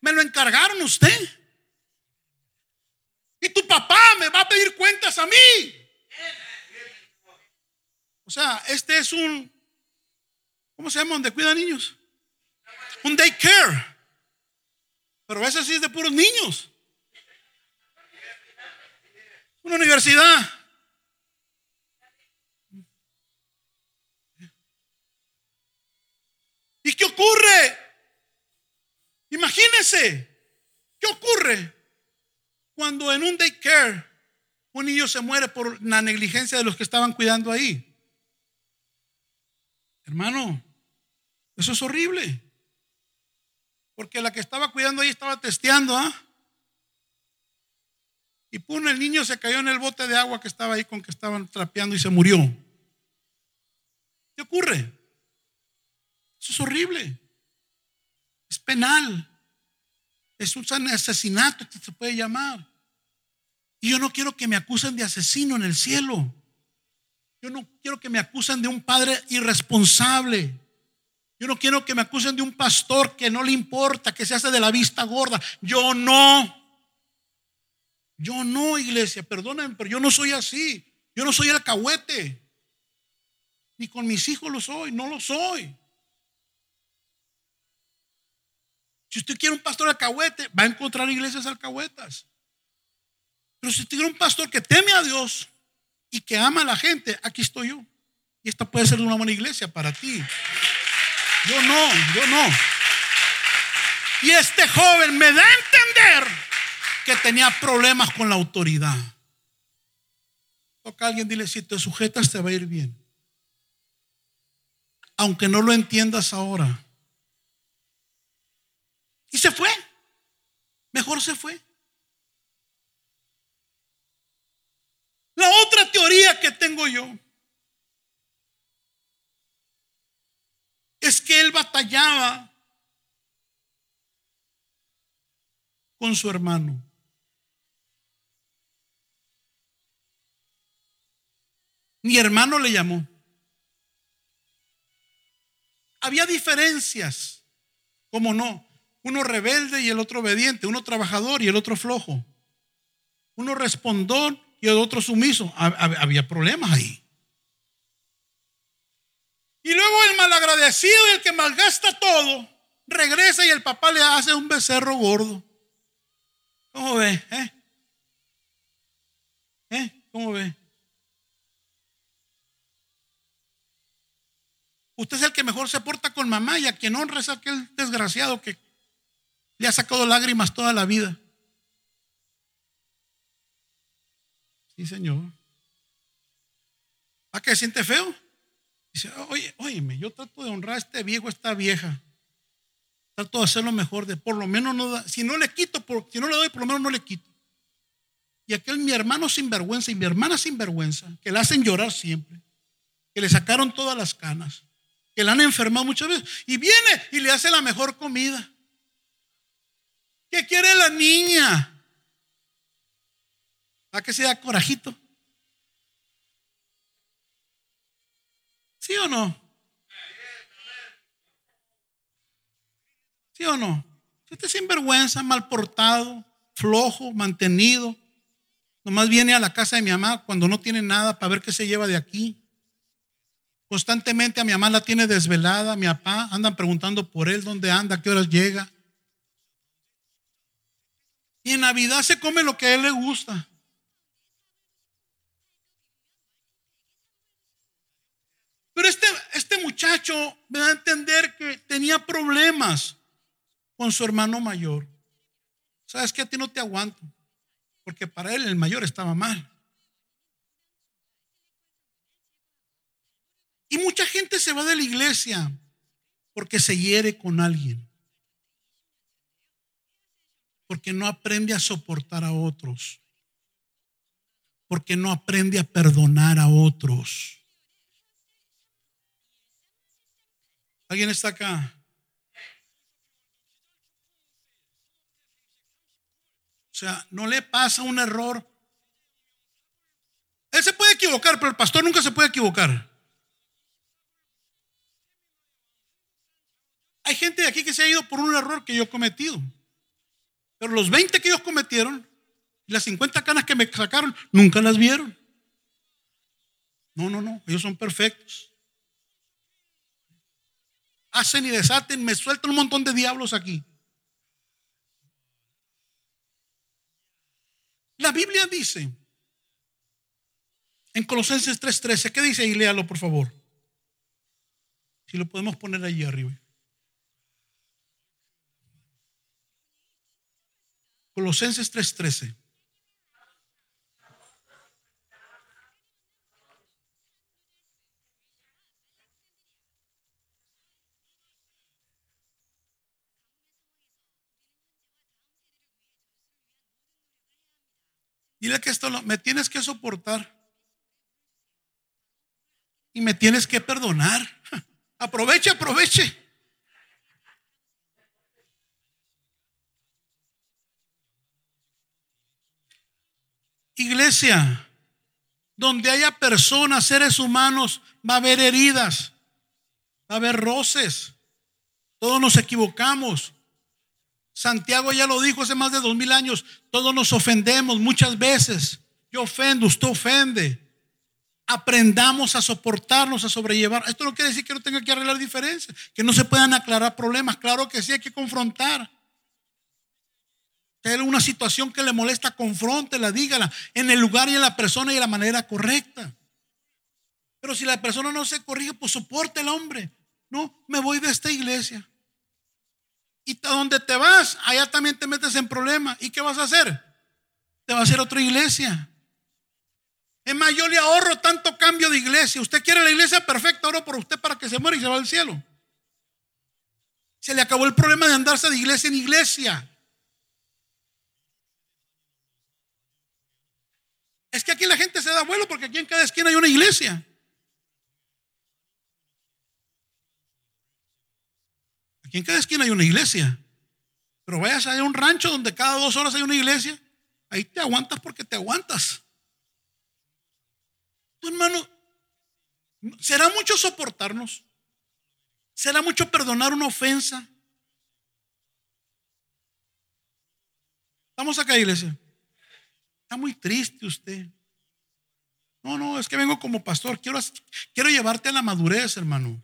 me lo encargaron usted. Y tu papá me va a pedir cuentas a mí. O sea, este es un, ¿cómo se llama? Donde cuida niños. Un daycare. Pero ese sí es de puros niños. Una universidad. ¿Y qué ocurre? Imagínense, ¿qué ocurre cuando en un daycare un niño se muere por la negligencia de los que estaban cuidando ahí? Hermano, eso es horrible. Porque la que estaba cuidando ahí estaba testeando, ¿ah? Y pum, el niño se cayó en el bote de agua que estaba ahí con que estaban trapeando y se murió. ¿Qué ocurre? Eso es horrible. Es penal. Es un asesinato que se puede llamar. Y yo no quiero que me acusen de asesino en el cielo. Yo no quiero que me acusen de un padre irresponsable. Yo no quiero que me acusen de un pastor que no le importa, que se hace de la vista gorda. Yo no. Yo no, iglesia, perdónenme, pero yo no soy así. Yo no soy el alcahuete. Ni con mis hijos lo soy, no lo soy. Si usted quiere un pastor alcahuete, va a encontrar iglesias alcahuetas. Pero si usted quiere un pastor que teme a Dios y que ama a la gente, aquí estoy yo. Y esta puede ser una buena iglesia para ti. Yo no, yo no. Y este joven me da a entender que tenía problemas con la autoridad. Toca a alguien, dile, si te sujetas te va a ir bien. Aunque no lo entiendas ahora. Y se fue. Mejor se fue. La otra teoría que tengo yo es que él batallaba con su hermano. Mi hermano le llamó. Había diferencias, como no. Uno rebelde y el otro obediente, uno trabajador y el otro flojo. Uno respondón y el otro sumiso. Había problemas ahí. Y luego el malagradecido y el que malgasta todo, regresa y el papá le hace un becerro gordo. ¿Cómo ve? ¿Eh? ¿Eh? ¿Cómo ve? Usted es el que mejor se porta con mamá y a quien honra es aquel desgraciado que le ha sacado lágrimas toda la vida. Sí, Señor. ¿A qué siente feo? Dice, oye, óyeme, yo trato de honrar a este viejo, a esta vieja. Trato de hacer lo mejor, de por lo menos no si no le quito, por, si no le doy, por lo menos no le quito. Y aquel mi hermano sin vergüenza y mi hermana sin vergüenza, que le hacen llorar siempre, que le sacaron todas las canas, que la han enfermado muchas veces, y viene y le hace la mejor comida. ¿Qué quiere la niña? ¿A que se da corajito? ¿Sí o no? ¿Sí o no? Usted sinvergüenza, mal portado, flojo, mantenido, nomás viene a la casa de mi mamá cuando no tiene nada para ver qué se lleva de aquí. Constantemente a mi mamá la tiene desvelada, mi papá andan preguntando por él dónde anda, a qué horas llega. Y en Navidad se come lo que a él le gusta. Pero este, este muchacho me da a entender que tenía problemas con su hermano mayor. ¿Sabes que A ti no te aguanto. Porque para él el mayor estaba mal. Y mucha gente se va de la iglesia porque se hiere con alguien. Porque no aprende a soportar a otros. Porque no aprende a perdonar a otros. ¿Alguien está acá? O sea, no le pasa un error. Él se puede equivocar, pero el pastor nunca se puede equivocar. Hay gente de aquí que se ha ido por un error que yo he cometido. Pero los 20 que ellos cometieron las 50 canas que me sacaron, nunca las vieron. No, no, no, ellos son perfectos hacen y desaten, me sueltan un montón de diablos aquí. La Biblia dice en Colosenses 3:13, ¿qué dice? Y léalo por favor. Si lo podemos poner allí arriba. Colosenses 3:13. Dile que esto me tienes que soportar. Y me tienes que perdonar. Aproveche, aproveche. Iglesia, donde haya personas, seres humanos, va a haber heridas, va a haber roces. Todos nos equivocamos. Santiago ya lo dijo hace más de dos mil años. Todos nos ofendemos muchas veces. Yo ofendo, usted ofende. Aprendamos a soportarnos, a sobrellevar. Esto no quiere decir que no tenga que arreglar diferencias, que no se puedan aclarar problemas. Claro que sí, hay que confrontar. Hay una situación que le molesta, confróntela, dígala en el lugar y en la persona y en la manera correcta. Pero si la persona no se corrige, pues soporte el hombre. No, me voy de esta iglesia. Y a donde te vas, allá también te metes en problemas. ¿Y qué vas a hacer? Te va a hacer otra iglesia. Es más, yo le ahorro tanto cambio de iglesia. Usted quiere la iglesia perfecta, oro por usted para que se muera y se va al cielo. Se le acabó el problema de andarse de iglesia en iglesia. Es que aquí la gente se da vuelo porque aquí en cada esquina hay una iglesia. Aquí en cada esquina hay una iglesia. Pero vayas a un rancho donde cada dos horas hay una iglesia. Ahí te aguantas porque te aguantas. Tu hermano, ¿será mucho soportarnos? ¿Será mucho perdonar una ofensa? Estamos acá, iglesia. Está muy triste usted. No, no, es que vengo como pastor. Quiero, quiero llevarte a la madurez, hermano.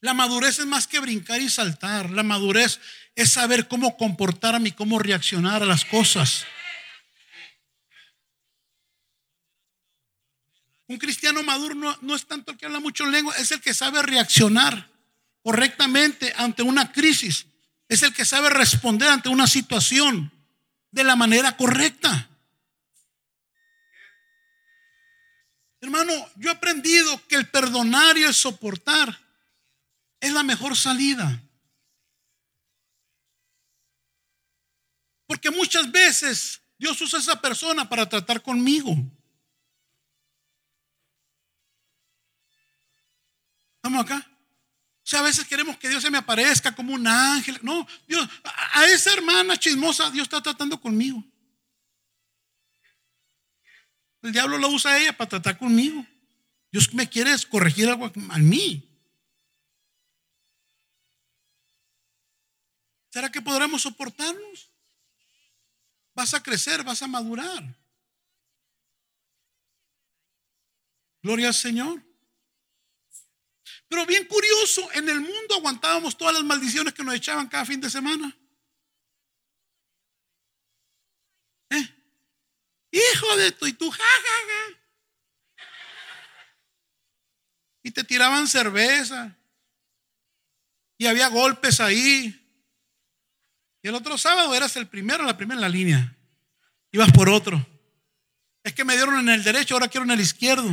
La madurez es más que brincar y saltar. La madurez es saber cómo comportarme y cómo reaccionar a las cosas. Un cristiano maduro no, es tanto el que habla mucho lengua, es el que sabe reaccionar correctamente ante una crisis. Es el que sabe responder ante una situación de la manera correcta. Hermano, yo he aprendido que el perdonar y el soportar es la mejor salida. Porque muchas veces Dios usa esa persona para tratar conmigo. ¿Estamos acá? A veces queremos que Dios se me aparezca como un ángel. No, Dios, a esa hermana chismosa, Dios está tratando conmigo. El diablo lo usa a ella para tratar conmigo. Dios me quiere corregir algo a mí. ¿Será que podremos soportarnos? Vas a crecer, vas a madurar. Gloria al Señor. Pero bien curioso, en el mundo aguantábamos todas las maldiciones que nos echaban cada fin de semana. ¿Eh? Hijo de tu y tú, jajaja. Y te tiraban cerveza. Y había golpes ahí. Y el otro sábado eras el primero, la primera en la línea. Ibas por otro. Es que me dieron en el derecho, ahora quiero en el izquierdo.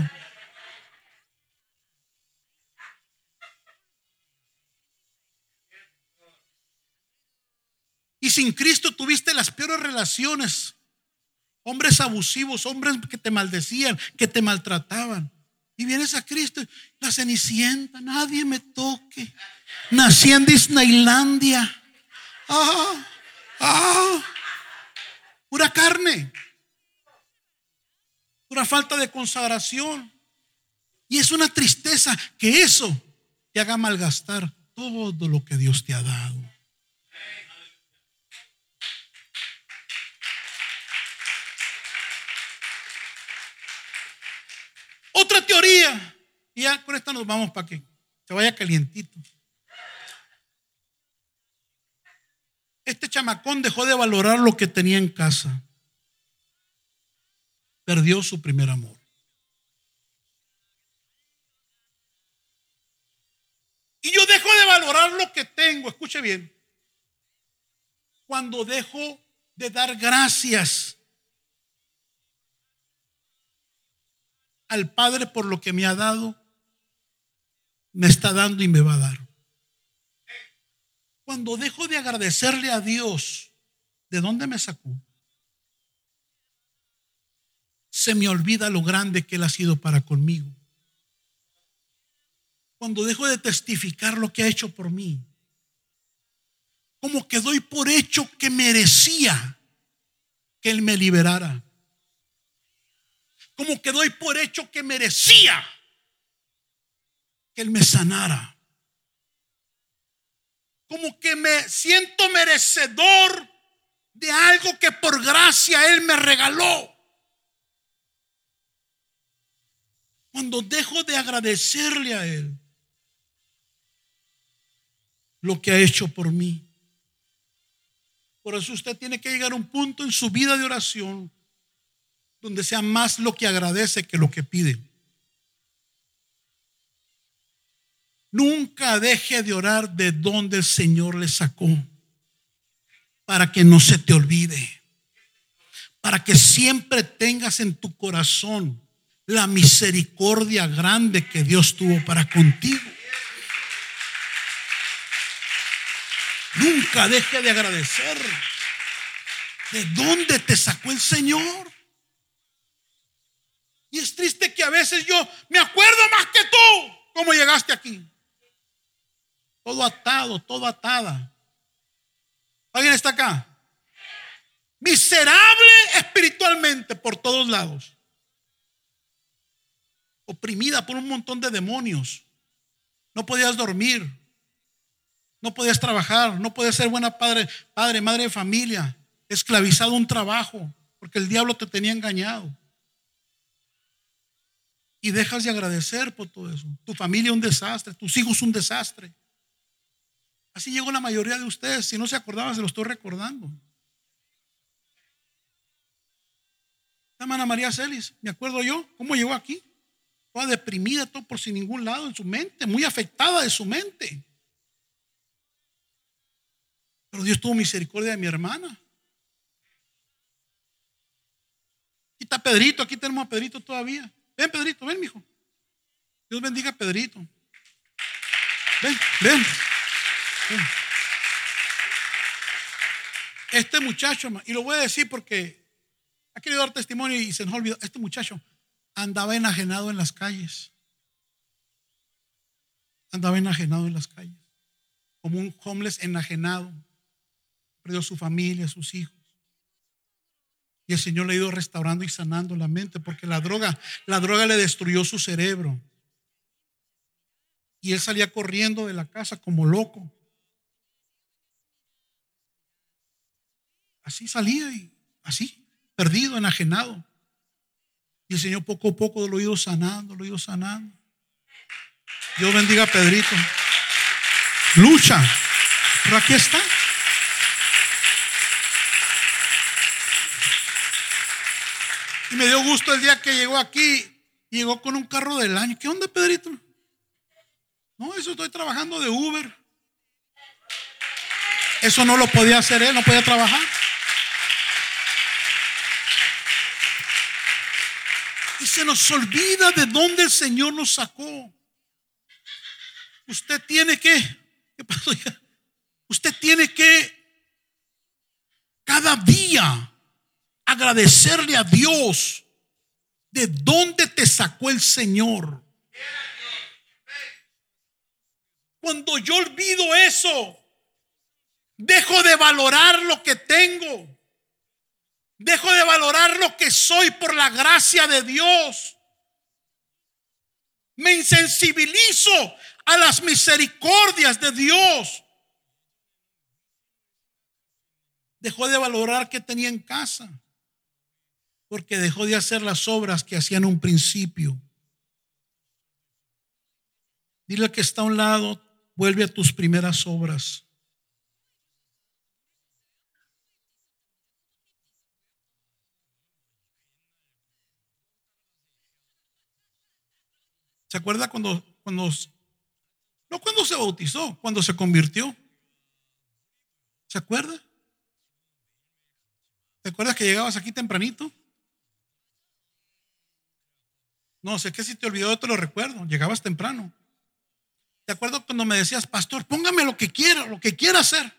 Y sin Cristo tuviste las peores relaciones. Hombres abusivos, hombres que te maldecían, que te maltrataban. Y vienes a Cristo, la cenicienta, nadie me toque. Nací en Disneylandia. Ah, ah, pura carne, pura falta de consagración. Y es una tristeza que eso te haga malgastar todo lo que Dios te ha dado. Otra teoría. Y ya con esta nos vamos para que se vaya calientito. Este chamacón dejó de valorar lo que tenía en casa. Perdió su primer amor. Y yo dejo de valorar lo que tengo. Escuche bien. Cuando dejo de dar gracias al Padre por lo que me ha dado, me está dando y me va a dar. Cuando dejo de agradecerle a Dios, ¿de dónde me sacó? Se me olvida lo grande que Él ha sido para conmigo. Cuando dejo de testificar lo que ha hecho por mí, como que doy por hecho que merecía que Él me liberara como que doy por hecho que merecía que Él me sanara. Como que me siento merecedor de algo que por gracia Él me regaló. Cuando dejo de agradecerle a Él lo que ha hecho por mí. Por eso usted tiene que llegar a un punto en su vida de oración donde sea más lo que agradece que lo que pide. Nunca deje de orar de donde el Señor le sacó, para que no se te olvide, para que siempre tengas en tu corazón la misericordia grande que Dios tuvo para contigo. Nunca deje de agradecer de dónde te sacó el Señor. Y es triste que a veces yo me acuerdo más que tú cómo llegaste aquí. Todo atado, todo atada. ¿Alguien está acá? Miserable espiritualmente por todos lados. Oprimida por un montón de demonios. No podías dormir. No podías trabajar. No podías ser buena padre, padre, madre de familia. Esclavizado un trabajo. Porque el diablo te tenía engañado y dejas de agradecer por todo eso. Tu familia un desastre, tus hijos un desastre. Así llegó la mayoría de ustedes. Si no se acordaban, se lo estoy recordando. La hermana María Celis, me acuerdo yo, cómo llegó aquí. Toda deprimida, todo por sin ningún lado en su mente, muy afectada de su mente. Pero Dios tuvo misericordia de mi hermana. Aquí está Pedrito, aquí tenemos a Pedrito todavía. Ven, Pedrito, ven, mijo. Dios bendiga a Pedrito. Ven, ven. Este muchacho, y lo voy a decir porque ha querido dar testimonio y se nos olvidó. Este muchacho andaba enajenado en las calles. andaba enajenado en las calles, como un homeless enajenado. Perdió su familia, sus hijos. Y el Señor le ha ido restaurando y sanando la mente, porque la droga, la droga le destruyó su cerebro. Y él salía corriendo de la casa como loco. Así salía y así, perdido, enajenado. Y el Señor poco a poco lo ha ido sanando, lo ha ido sanando. Dios bendiga a Pedrito. Lucha. Pero aquí está. Y me dio gusto el día que llegó aquí. Llegó con un carro del año. ¿Qué onda, Pedrito? No, eso estoy trabajando de Uber. Eso no lo podía hacer él, no podía trabajar. Y se nos olvida de dónde el Señor nos sacó. Usted tiene que, ¿qué pasó? Usted tiene que cada día agradecerle a Dios de dónde te sacó el Señor. Cuando yo olvido eso, dejo de valorar lo que tengo. Dejo de valorar lo que soy por la gracia de Dios. Me insensibilizo a las misericordias de Dios. Dejó de valorar que tenía en casa. Porque dejó de hacer las obras que hacía en un principio. Dile que está a un lado, vuelve a tus primeras obras. ¿Se acuerda cuando, cuando, no cuando se bautizó, cuando se convirtió? ¿Se acuerda? ¿Te acuerdas que llegabas aquí tempranito? No sé qué si te olvidó, te lo recuerdo. Llegabas temprano. ¿Te acuerdas cuando me decías, pastor, póngame lo que quiera, lo que quiera hacer?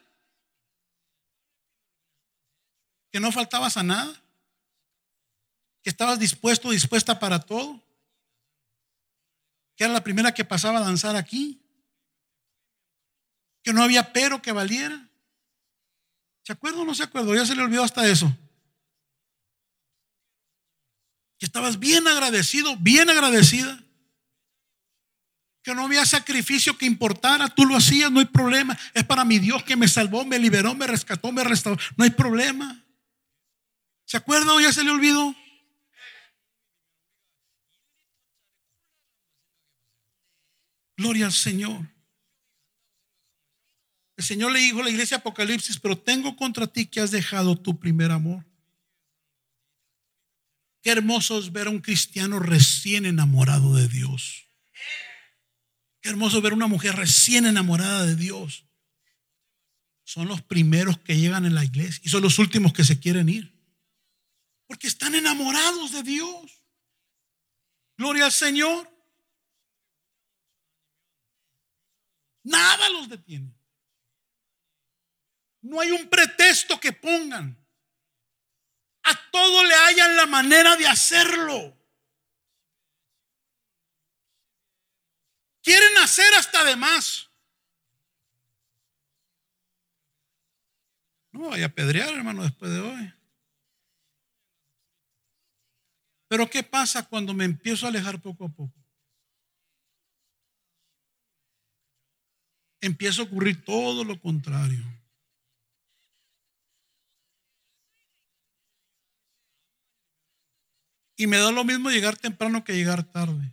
Que no faltabas a nada. Que estabas dispuesto, dispuesta para todo que era la primera que pasaba a danzar aquí, que no había pero que valiera. ¿Se acuerda o no se acuerda? Ya se le olvidó hasta eso. Que estabas bien agradecido, bien agradecida. Que no había sacrificio que importara, tú lo hacías, no hay problema. Es para mi Dios que me salvó, me liberó, me rescató, me restauró. No hay problema. ¿Se acuerda o ya se le olvidó? Gloria al Señor. El Señor le dijo a la iglesia Apocalipsis, pero tengo contra ti que has dejado tu primer amor. Qué hermoso es ver a un cristiano recién enamorado de Dios. Qué hermoso ver a una mujer recién enamorada de Dios. Son los primeros que llegan en la iglesia y son los últimos que se quieren ir. Porque están enamorados de Dios. Gloria al Señor. Nada los detiene. No hay un pretexto que pongan. A todo le hayan la manera de hacerlo. Quieren hacer hasta de más. No vaya a pedrear, hermano, después de hoy. Pero ¿qué pasa cuando me empiezo a alejar poco a poco? empieza a ocurrir todo lo contrario. Y me da lo mismo llegar temprano que llegar tarde.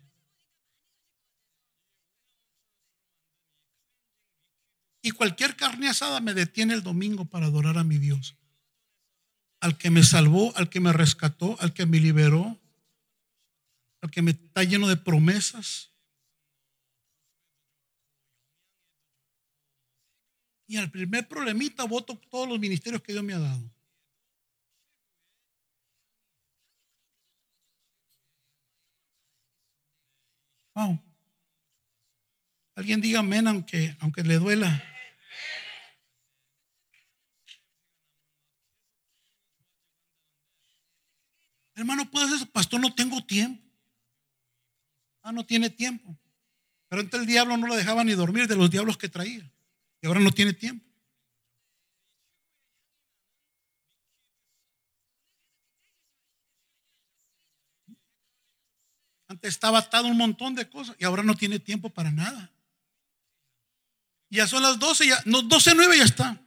Y cualquier carne asada me detiene el domingo para adorar a mi Dios. Al que me salvó, al que me rescató, al que me liberó, al que me está lleno de promesas. Y al primer problemita voto todos los ministerios que Dios me ha dado. Alguien diga amén aunque, aunque le duela. Hermano, puedes eso, pastor, no tengo tiempo. Ah, no tiene tiempo. Pero antes el diablo no lo dejaba ni dormir de los diablos que traía. Y ahora no tiene tiempo. Antes estaba atado un montón de cosas y ahora no tiene tiempo para nada. Ya son las 12, ya, no, 12, 9 ya está.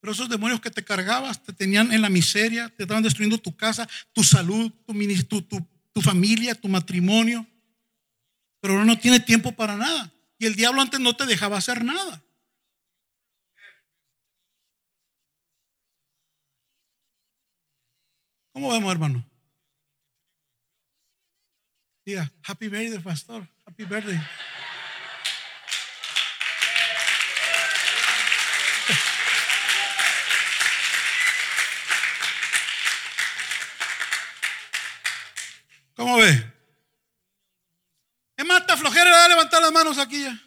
Pero esos demonios que te cargabas te tenían en la miseria, te estaban destruyendo tu casa, tu salud, tu, tu, tu familia, tu matrimonio. Pero ahora no tiene tiempo para nada. Y el diablo antes no te dejaba hacer nada. ¿Cómo vemos, hermano? Diga, happy birthday, pastor. Happy birthday. ¿Cómo ve? Es mata flojera, levantar las manos aquí ya.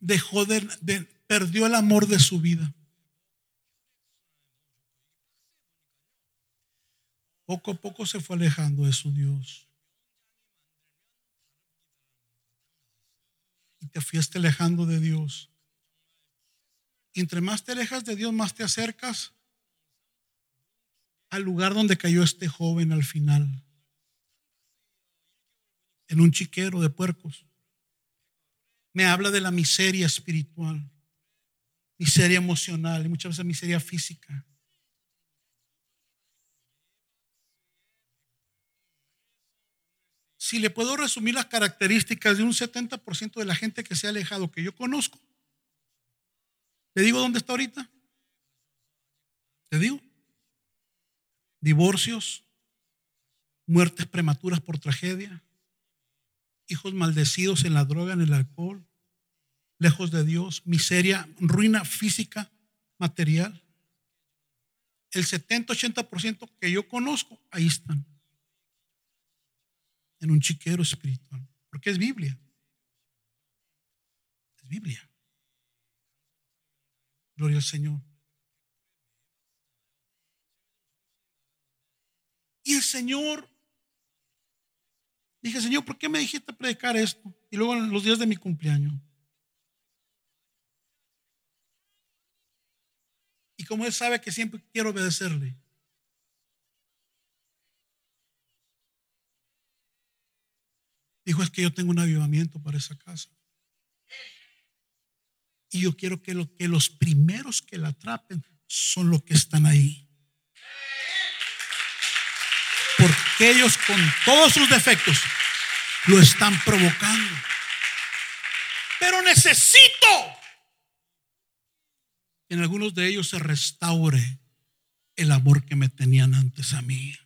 Dejó de, perdió el amor de su vida. Poco a poco se fue alejando de su Dios. Y te fuiste alejando de Dios. Y entre más te alejas de Dios, más te acercas al lugar donde cayó este joven al final. En un chiquero de puercos me habla de la miseria espiritual, miseria emocional y muchas veces miseria física. Si le puedo resumir las características de un 70% de la gente que se ha alejado que yo conozco, ¿le digo dónde está ahorita? ¿Te digo? Divorcios, muertes prematuras por tragedia, hijos maldecidos en la droga, en el alcohol, lejos de Dios, miseria, ruina física, material. El 70-80% que yo conozco, ahí están. En un chiquero espiritual. Porque es Biblia. Es Biblia. Gloria al Señor. Y el Señor Dije, Señor, ¿por qué me dijiste predicar esto? Y luego en los días de mi cumpleaños. Y como Él sabe que siempre quiero obedecerle. Dijo, es que yo tengo un avivamiento para esa casa. Y yo quiero que, lo, que los primeros que la atrapen son los que están ahí porque ellos con todos sus defectos lo están provocando. Pero necesito que en algunos de ellos se restaure el amor que me tenían antes a mí.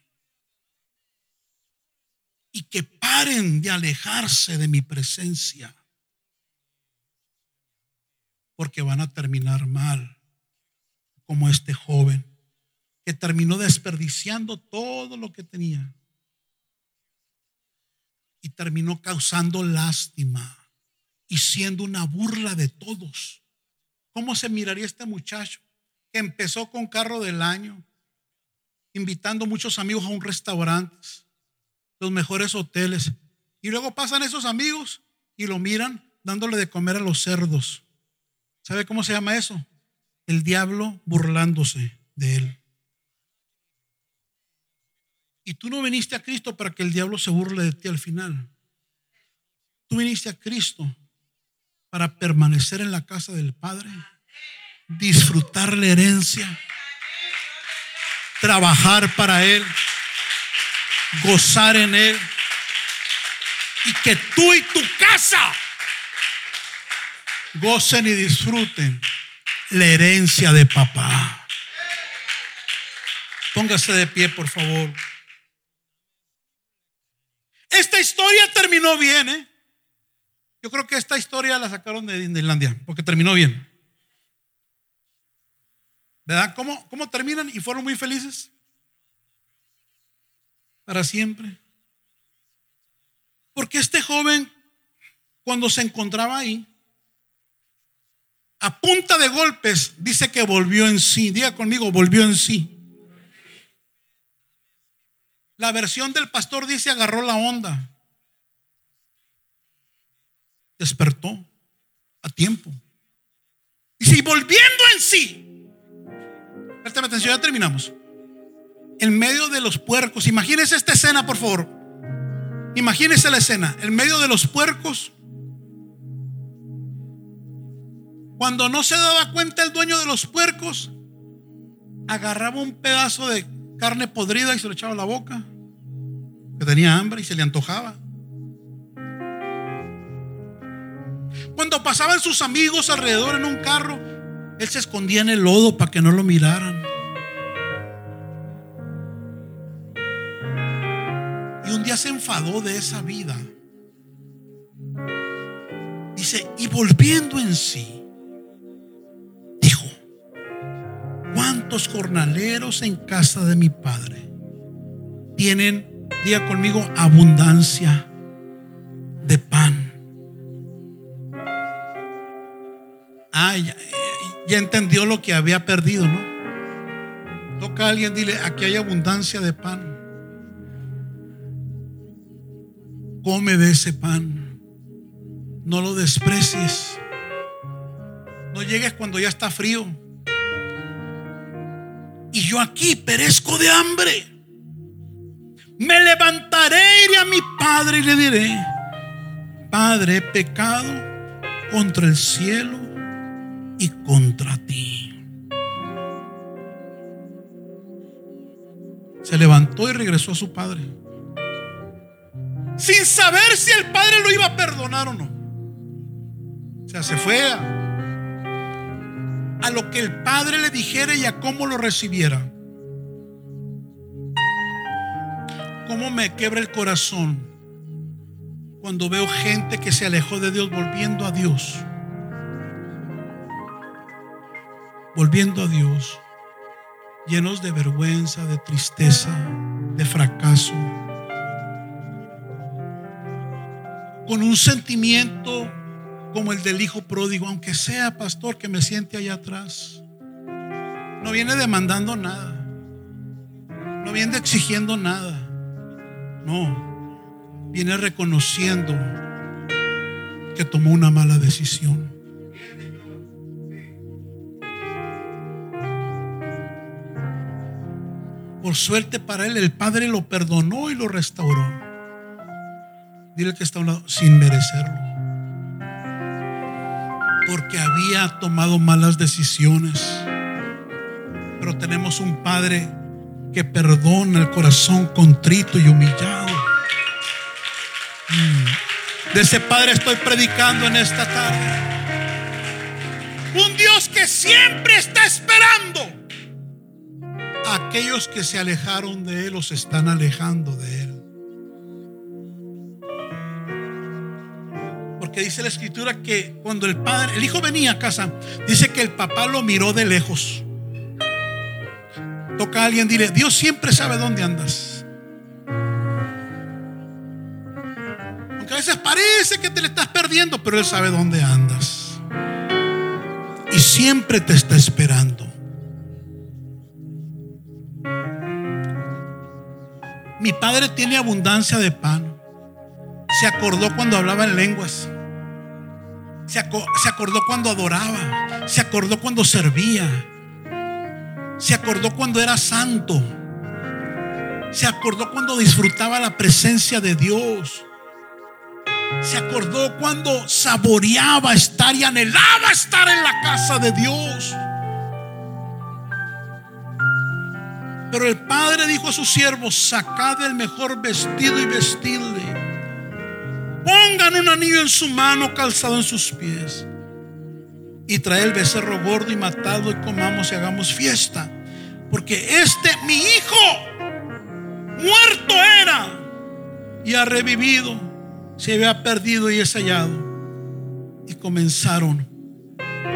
Y que paren de alejarse de mi presencia. Porque van a terminar mal, como este joven que terminó desperdiciando todo lo que tenía y terminó causando lástima y siendo una burla de todos. ¿Cómo se miraría este muchacho que empezó con carro del año, invitando muchos amigos a un restaurante, los mejores hoteles, y luego pasan esos amigos y lo miran dándole de comer a los cerdos? ¿Sabe cómo se llama eso? El diablo burlándose de él. Y tú no viniste a Cristo para que el diablo se burle de ti al final. Tú viniste a Cristo para permanecer en la casa del Padre, disfrutar la herencia, trabajar para Él, gozar en Él y que tú y tu casa gocen y disfruten la herencia de papá. Póngase de pie, por favor. Esta historia terminó bien, ¿eh? Yo creo que esta historia la sacaron de Disneylandia, porque terminó bien. ¿Verdad? ¿Cómo, ¿Cómo terminan? Y fueron muy felices. Para siempre. Porque este joven, cuando se encontraba ahí, a punta de golpes, dice que volvió en sí. Diga conmigo, volvió en sí. La versión del pastor dice agarró la onda. Despertó a tiempo. Dice, y volviendo en sí. Préstame atención, ya terminamos. En medio de los puercos. Imagínese esta escena, por favor. Imagínese la escena. En medio de los puercos. Cuando no se daba cuenta el dueño de los puercos, agarraba un pedazo de carne podrida y se lo echaba a la boca. Que tenía hambre y se le antojaba. Cuando pasaban sus amigos alrededor en un carro, él se escondía en el lodo para que no lo miraran. Y un día se enfadó de esa vida. Dice, y volviendo en sí, dijo, ¿cuántos jornaleros en casa de mi padre tienen, diga conmigo, abundancia de pan? Ah, ya, ya entendió lo que había perdido, ¿no? Toca a alguien, dile, aquí hay abundancia de pan. Come de ese pan. No lo desprecies. No llegues cuando ya está frío. Y yo aquí perezco de hambre. Me levantaré, iré a mi padre y le diré, Padre, he pecado contra el cielo y contra ti. Se levantó y regresó a su padre. Sin saber si el padre lo iba a perdonar o no. O sea, se fue a, a lo que el padre le dijera y a cómo lo recibiera. Cómo me quebra el corazón cuando veo gente que se alejó de Dios volviendo a Dios. volviendo a Dios, llenos de vergüenza, de tristeza, de fracaso, con un sentimiento como el del hijo pródigo, aunque sea pastor que me siente allá atrás. No viene demandando nada, no viene exigiendo nada, no, viene reconociendo que tomó una mala decisión. Por suerte para él, el Padre lo perdonó y lo restauró. Dile que está a un lado, sin merecerlo. Porque había tomado malas decisiones. Pero tenemos un Padre que perdona el corazón contrito y humillado. Mm. De ese Padre estoy predicando en esta tarde. Un Dios que siempre está esperando aquellos que se alejaron de Él se están alejando de Él. Porque dice la escritura que cuando el padre, el hijo venía a casa, dice que el papá lo miró de lejos. Toca a alguien, dile, Dios siempre sabe dónde andas. Aunque a veces parece que te le estás perdiendo, pero Él sabe dónde andas. Y siempre te está esperando. Mi padre tiene abundancia de pan. Se acordó cuando hablaba en lenguas. Se, acordó cuando adoraba. Se acordó cuando servía. Se acordó cuando era santo. Se acordó cuando disfrutaba la presencia de Dios. Se acordó cuando saboreaba estar y anhelaba estar en la casa de Dios. Pero el padre dijo a sus siervos, sacad el mejor vestido y vestidle. Pongan un anillo en su mano, calzado en sus pies. Y trae el becerro gordo y matado y comamos y hagamos fiesta. Porque este, mi hijo, muerto era y ha revivido. Se había perdido y es hallado. Y comenzaron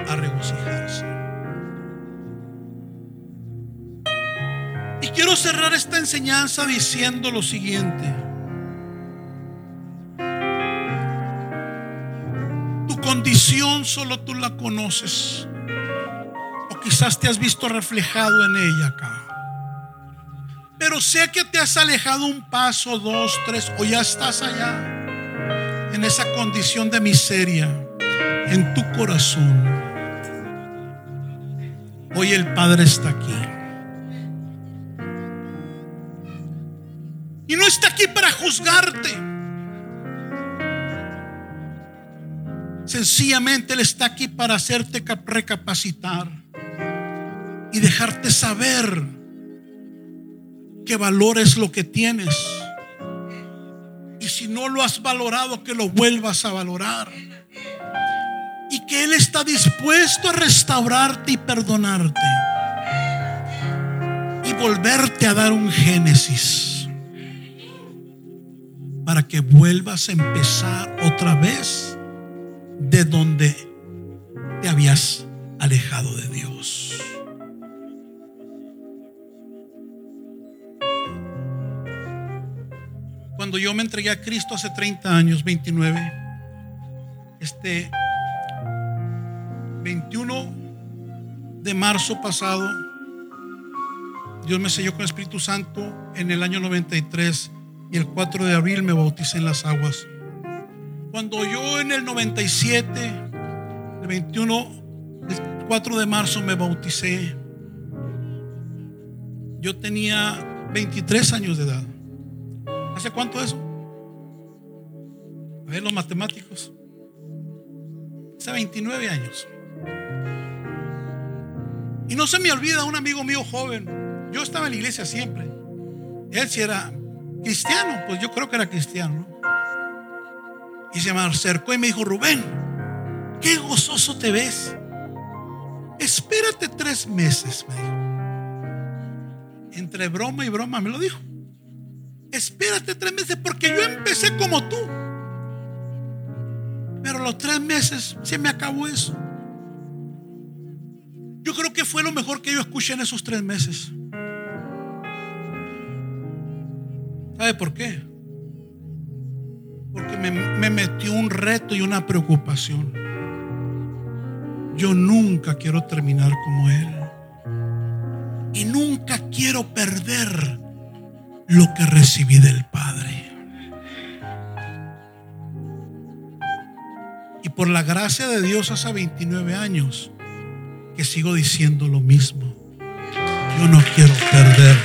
a regocijarse. Y quiero cerrar esta enseñanza diciendo lo siguiente. Tu condición solo tú la conoces. Quizás te has visto reflejado en ella acá. Pero sé que te has alejado un paso, dos, tres, o ya estás allá, en esa condición de miseria, en tu corazón. Hoy el Padre está aquí. Y no está aquí para juzgarte. Sencillamente Él está aquí para hacerte recapacitar y dejarte saber que valores lo que tienes. Y si no lo has valorado, que lo vuelvas a valorar. Y que Él está dispuesto a restaurarte y perdonarte. Y volverte a dar un génesis. Para que vuelvas a empezar otra vez de donde te habías alejado de Dios. Cuando yo me entregué a Cristo hace 30 años, 29, este 21 de marzo pasado, Dios me selló con el Espíritu Santo en el año 93 y el 4 de abril me bauticé en las aguas. Cuando yo en el 97, el 21, el 4 de marzo me bauticé, yo tenía 23 años de edad. ¿Hace cuánto eso? A ver los matemáticos. Hace 29 años. Y no se me olvida un amigo mío joven. Yo estaba en la iglesia siempre. Él si era cristiano, pues yo creo que era cristiano. ¿no? Y se me acercó y me dijo, Rubén, qué gozoso te ves. Espérate tres meses, me dijo. Entre broma y broma me lo dijo. Espérate tres meses porque yo empecé como tú. Pero los tres meses se me acabó eso. Yo creo que fue lo mejor que yo escuché en esos tres meses. ¿Sabe por qué? Porque me, me, metió un reto y una preocupación. Yo nunca quiero terminar como Él. Y nunca quiero perder lo que recibí del Padre. Y por la gracia de Dios hace 29 años que sigo diciendo lo mismo. Yo no quiero perder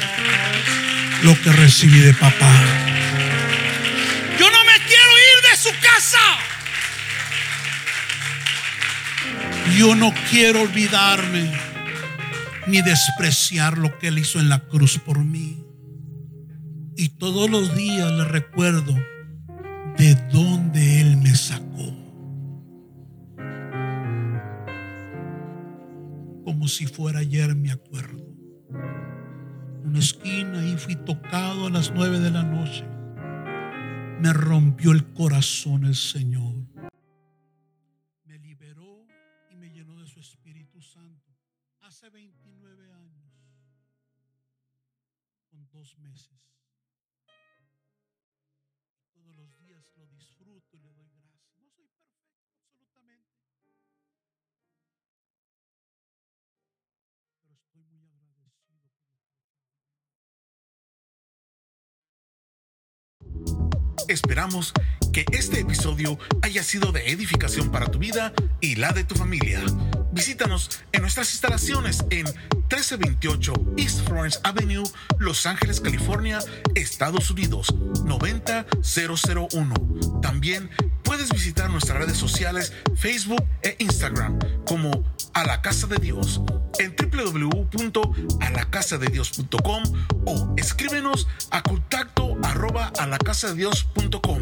lo que recibí de papá. Yo no me quiero ir de su casa. Yo no quiero olvidarme ni despreciar lo que Él hizo en la cruz por mí. Y todos los días le recuerdo de dónde Él me sacó. Como si fuera ayer me acuerdo. Una esquina y fui tocado a las nueve de la noche. Me rompió el corazón el Señor. Esperamos que este episodio haya sido de edificación para tu vida y la de tu familia. Visítanos en nuestras instalaciones en 1328 East Florence Avenue, Los Ángeles, California, Estados Unidos 90001. También puedes visitar nuestras redes sociales Facebook e Instagram como A la Casa de Dios en www.alacasadedios.com o escríbenos a contacto arroba alacasadedios.com.